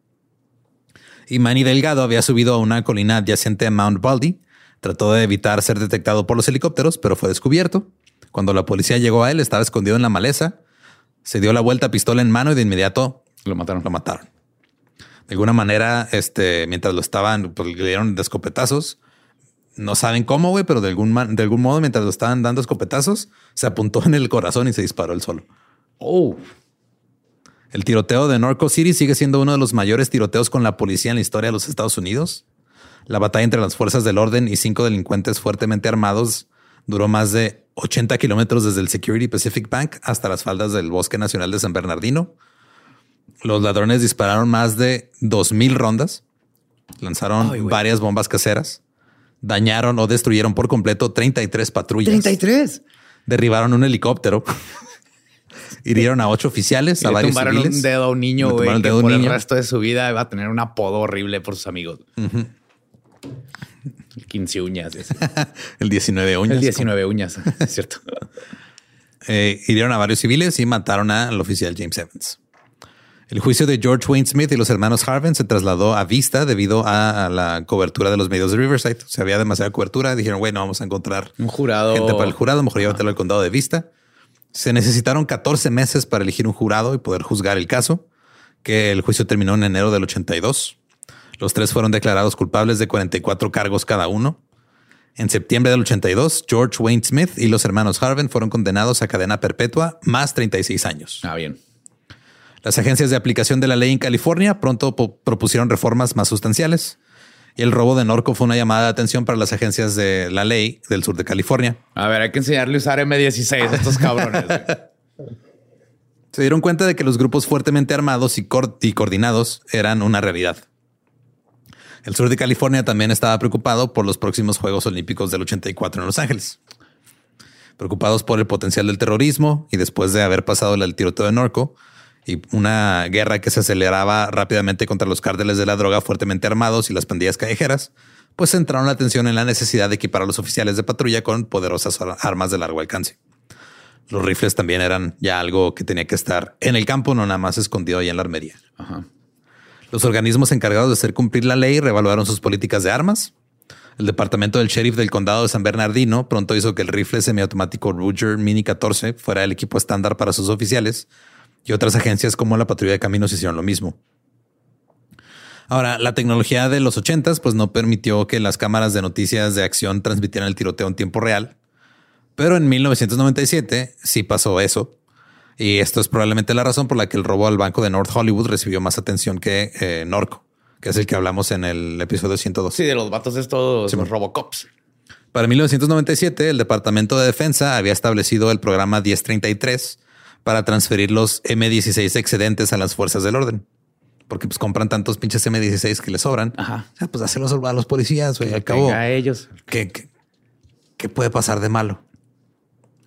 A: Y Manny Delgado había subido a una colina adyacente a Mount Baldy. Trató de evitar ser detectado por los helicópteros, pero fue descubierto. Cuando la policía llegó a él, estaba escondido en la maleza. Se dio la vuelta pistola en mano y de inmediato
B: lo mataron.
A: lo mataron. De alguna manera, este, mientras lo estaban, pues, le dieron de escopetazos. No saben cómo, güey, pero de algún, man- de algún modo, mientras lo estaban dando escopetazos, se apuntó en el corazón y se disparó él solo.
B: Oh,
A: El tiroteo de Norco City sigue siendo uno de los mayores tiroteos con la policía en la historia de los Estados Unidos. La batalla entre las fuerzas del orden y cinco delincuentes fuertemente armados duró más de 80 kilómetros desde el Security Pacific Bank hasta las faldas del Bosque Nacional de San Bernardino. Los ladrones dispararon más de 2.000 rondas, lanzaron
B: Ay,
A: varias bombas caseras, dañaron o destruyeron por completo 33 patrullas,
B: 33.
A: derribaron un helicóptero, hirieron a ocho oficiales,
B: Y
A: a
B: le
A: varios
B: tumbaron
A: civiles.
B: un dedo a un niño, güey, que por el resto de su vida va a tener un apodo horrible por sus amigos. El 15 uñas.
A: El 19 uñas.
B: El 19 uñas, es cierto.
A: Eh, hirieron a varios civiles y mataron al oficial James Evans. El juicio de George Wayne Smith y los hermanos Harvin se trasladó a vista debido a, a la cobertura de los medios de Riverside. O sea, había demasiada cobertura. Dijeron, bueno, vamos a encontrar
B: Un jurado.
A: gente para el jurado. Mejor llévatelo al condado de vista. Se necesitaron 14 meses para elegir un jurado y poder juzgar el caso, que el juicio terminó en enero del 82. Los tres fueron declarados culpables de 44 cargos cada uno. En septiembre del 82, George Wayne Smith y los hermanos Harvin fueron condenados a cadena perpetua más 36 años.
B: Ah, bien.
A: Las agencias de aplicación de la ley en California pronto propusieron reformas más sustanciales. Y el robo de Norco fue una llamada de atención para las agencias de la ley del sur de California.
B: A ver, hay que enseñarle a usar M16 a estos cabrones.
A: Se dieron cuenta de que los grupos fuertemente armados y, y coordinados eran una realidad. El sur de California también estaba preocupado por los próximos Juegos Olímpicos del 84 en Los Ángeles. Preocupados por el potencial del terrorismo y después de haber pasado el tiroteo de Norco y una guerra que se aceleraba rápidamente contra los cárteles de la droga fuertemente armados y las pandillas callejeras, pues centraron la atención en la necesidad de equipar a los oficiales de patrulla con poderosas ar- armas de largo alcance. Los rifles también eran ya algo que tenía que estar en el campo, no nada más escondido ahí en la armería.
B: Ajá.
A: Los organismos encargados de hacer cumplir la ley reevaluaron sus políticas de armas. El departamento del sheriff del condado de San Bernardino pronto hizo que el rifle semiautomático Ruger Mini 14 fuera el equipo estándar para sus oficiales y otras agencias como la patrulla de caminos hicieron lo mismo. Ahora, la tecnología de los 80s pues no permitió que las cámaras de noticias de acción transmitieran el tiroteo en tiempo real, pero en 1997 sí pasó eso. Y esto es probablemente la razón por la que el robo al banco de North Hollywood recibió más atención que eh, Norco, que es el que hablamos en el episodio 102.
B: Sí, de los vatos estos,
A: Sí,
B: los. Robocops.
A: Para 1997, el Departamento de Defensa había establecido el programa 1033 para transferir los M16 excedentes a las fuerzas del orden. Porque pues compran tantos pinches M16 que les sobran.
B: Ajá.
A: O sea, pues hacerlos a los policías, güey. Al cabo,
B: a ellos.
A: ¿qué, qué, qué puede pasar de malo?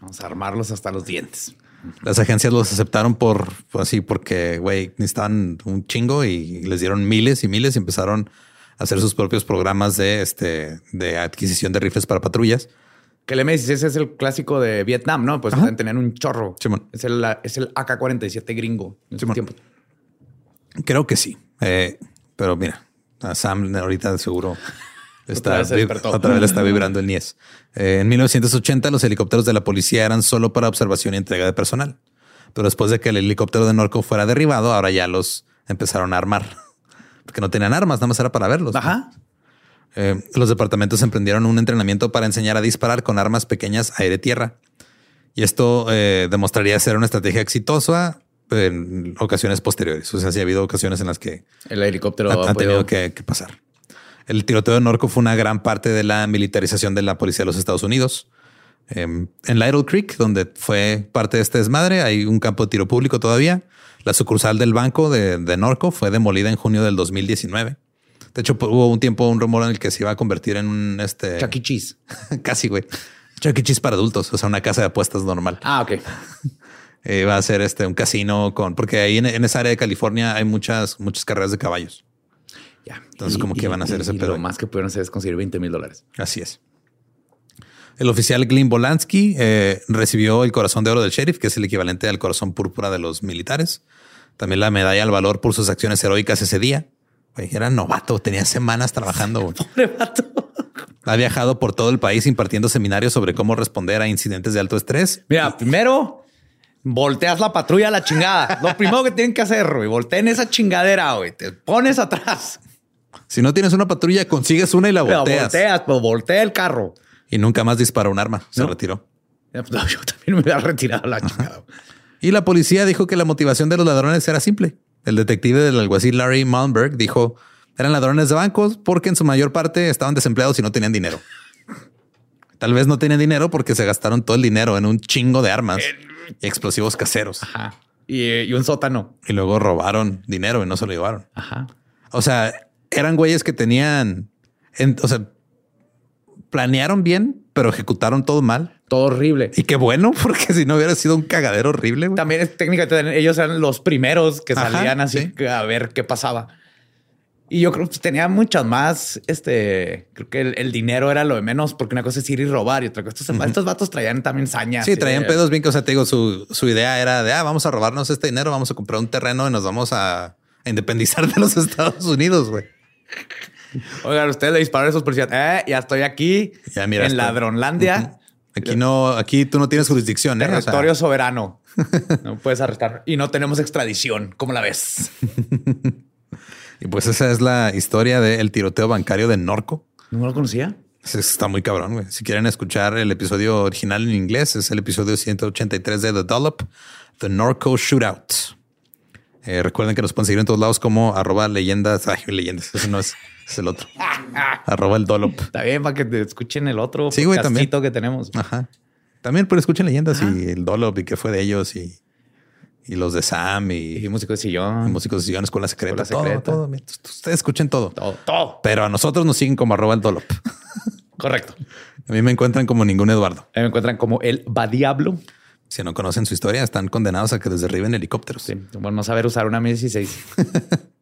B: Vamos a armarlos hasta los dientes.
A: Las agencias los aceptaron por pues, así, porque güey, necesitaban un chingo y les dieron miles y miles y empezaron a hacer sus propios programas de este de adquisición de rifles para patrullas.
B: Que el M16 es el clásico de Vietnam, ¿no? Pues
A: Ajá.
B: tenían un chorro.
A: Simón.
B: Es el, es el AK-47 gringo. En
A: Simón.
B: tiempo.
A: Creo que sí. Eh, pero mira, a Sam ahorita seguro está
B: Otra vez
A: está vibrando el NIES. Eh, en 1980 los helicópteros de la policía eran solo para observación y entrega de personal. Pero después de que el helicóptero de Norco fuera derribado, ahora ya los empezaron a armar. Porque no tenían armas, nada más era para verlos.
B: Ajá.
A: Eh, los departamentos emprendieron un entrenamiento para enseñar a disparar con armas pequeñas aire-tierra. Y esto eh, demostraría ser una estrategia exitosa en ocasiones posteriores. O sea, sí ha habido ocasiones en las que
B: el helicóptero
A: ha, tenido que, pasar. El tiroteo de Norco fue una gran parte de la militarización de la policía de los Estados Unidos. Em, en Lytle Creek, donde fue parte de este desmadre, hay un campo de tiro público todavía. La sucursal del banco de, Norco fue demolida en junio del 2019. De hecho, hubo un tiempo, un rumor en el que se iba a convertir en un este
B: Chuck E. Cheese.
A: Casi, güey. Chuck E. Cheese para adultos, o sea, una casa de apuestas normal.
B: Ah, ok.
A: Eh, va a ser este un casino con, porque ahí en, esa área de California hay muchas, muchas carreras de caballos.
B: Ya.
A: Entonces, como que van a hacer ese
B: pero Lo más que pudieron hacer es conseguir 20 mil dólares.
A: Así es. El oficial Glyn Bolansky eh, recibió el corazón de oro del sheriff, que es el equivalente al corazón púrpura de los militares. También la medalla al valor por sus acciones heroicas ese día. Era novato, tenía semanas trabajando.
B: Pobre vato.
A: Ha viajado por todo el país impartiendo seminarios sobre cómo responder a incidentes de alto estrés.
B: Mira, primero volteas la patrulla a la chingada. Lo primero que tienen que hacer, güey, volteen esa chingadera, güey. Te pones atrás.
A: Si no tienes una patrulla, consigues una y la volteas.
B: Pero volteas, pero voltea el carro.
A: Y nunca más disparó un arma. Se retiró.
B: Pues, yo también me hubiera retirado la chingada.
A: y la policía dijo que la motivación de los ladrones era simple. El detective del alguacil Larry Malmberg dijo eran ladrones de bancos porque en su mayor parte estaban desempleados y no tenían dinero. Tal vez no tenían dinero porque se gastaron todo el dinero en un chingo de armas y explosivos caseros.
B: Ajá. Y, un sótano.
A: Y luego robaron dinero y no se lo llevaron.
B: Ajá.
A: O sea, eran güeyes que tenían, o sea, planearon bien, pero ejecutaron todo mal.
B: Todo horrible.
A: Y qué bueno, porque si no hubiera sido un cagadero horrible.
B: También es técnicamente ellos eran los primeros que salían así a ver qué pasaba. Y yo creo que tenía muchas más, este, creo que el, dinero era lo de menos, porque una cosa es ir y robar y otra cosa, estos, estos vatos traían también sañas.
A: Sí, traían pedos bien, que, o sea, te digo, su, su idea era de, ah, vamos a robarnos este dinero, vamos a comprar un terreno y nos vamos a, independizar de los Estados Unidos, güey.
B: Oigan, ustedes le dispararon a esos policías. Eh, ya estoy aquí
A: ya, mira,
B: en Ladronlandia.
A: Aquí no, aquí tú no tienes jurisdicción.
B: ¿eh? Territorio soberano. no puedes arrestar. Y no tenemos extradición. ¿Cómo la ves?
A: Y pues esa es la historia del tiroteo bancario de Norco.
B: No lo conocía.
A: Está muy cabrón. Güey. Si quieren escuchar el episodio original en inglés, es el episodio 183 de The Dollop, The Norco Shootout. Eh, recuerden que nos pueden seguir en todos lados como arroba leyendas. Ay, leyendas. Ese no es, es el otro. arroba el Dollop.
B: Está bien para que te escuchen el otro
A: sí, güey, también.
B: que tenemos.
A: Ajá. También por escuchen leyendas y el Dollop y qué fue de ellos y y los de Sam y,
B: y músicos de sillón,
A: y músicos de sillón, escuela secreta,
B: secreta.
A: Todo, todo. Ustedes escuchen todo.
B: Todo, todo.
A: Pero a nosotros nos siguen como arroba el dolop.
B: Correcto.
A: A mí me encuentran como ningún Eduardo.
B: A mí me encuentran como el va diablo.
A: Si no conocen su historia, están condenados a que derriben helicópteros.
B: Sí, bueno, no saber usar una M16.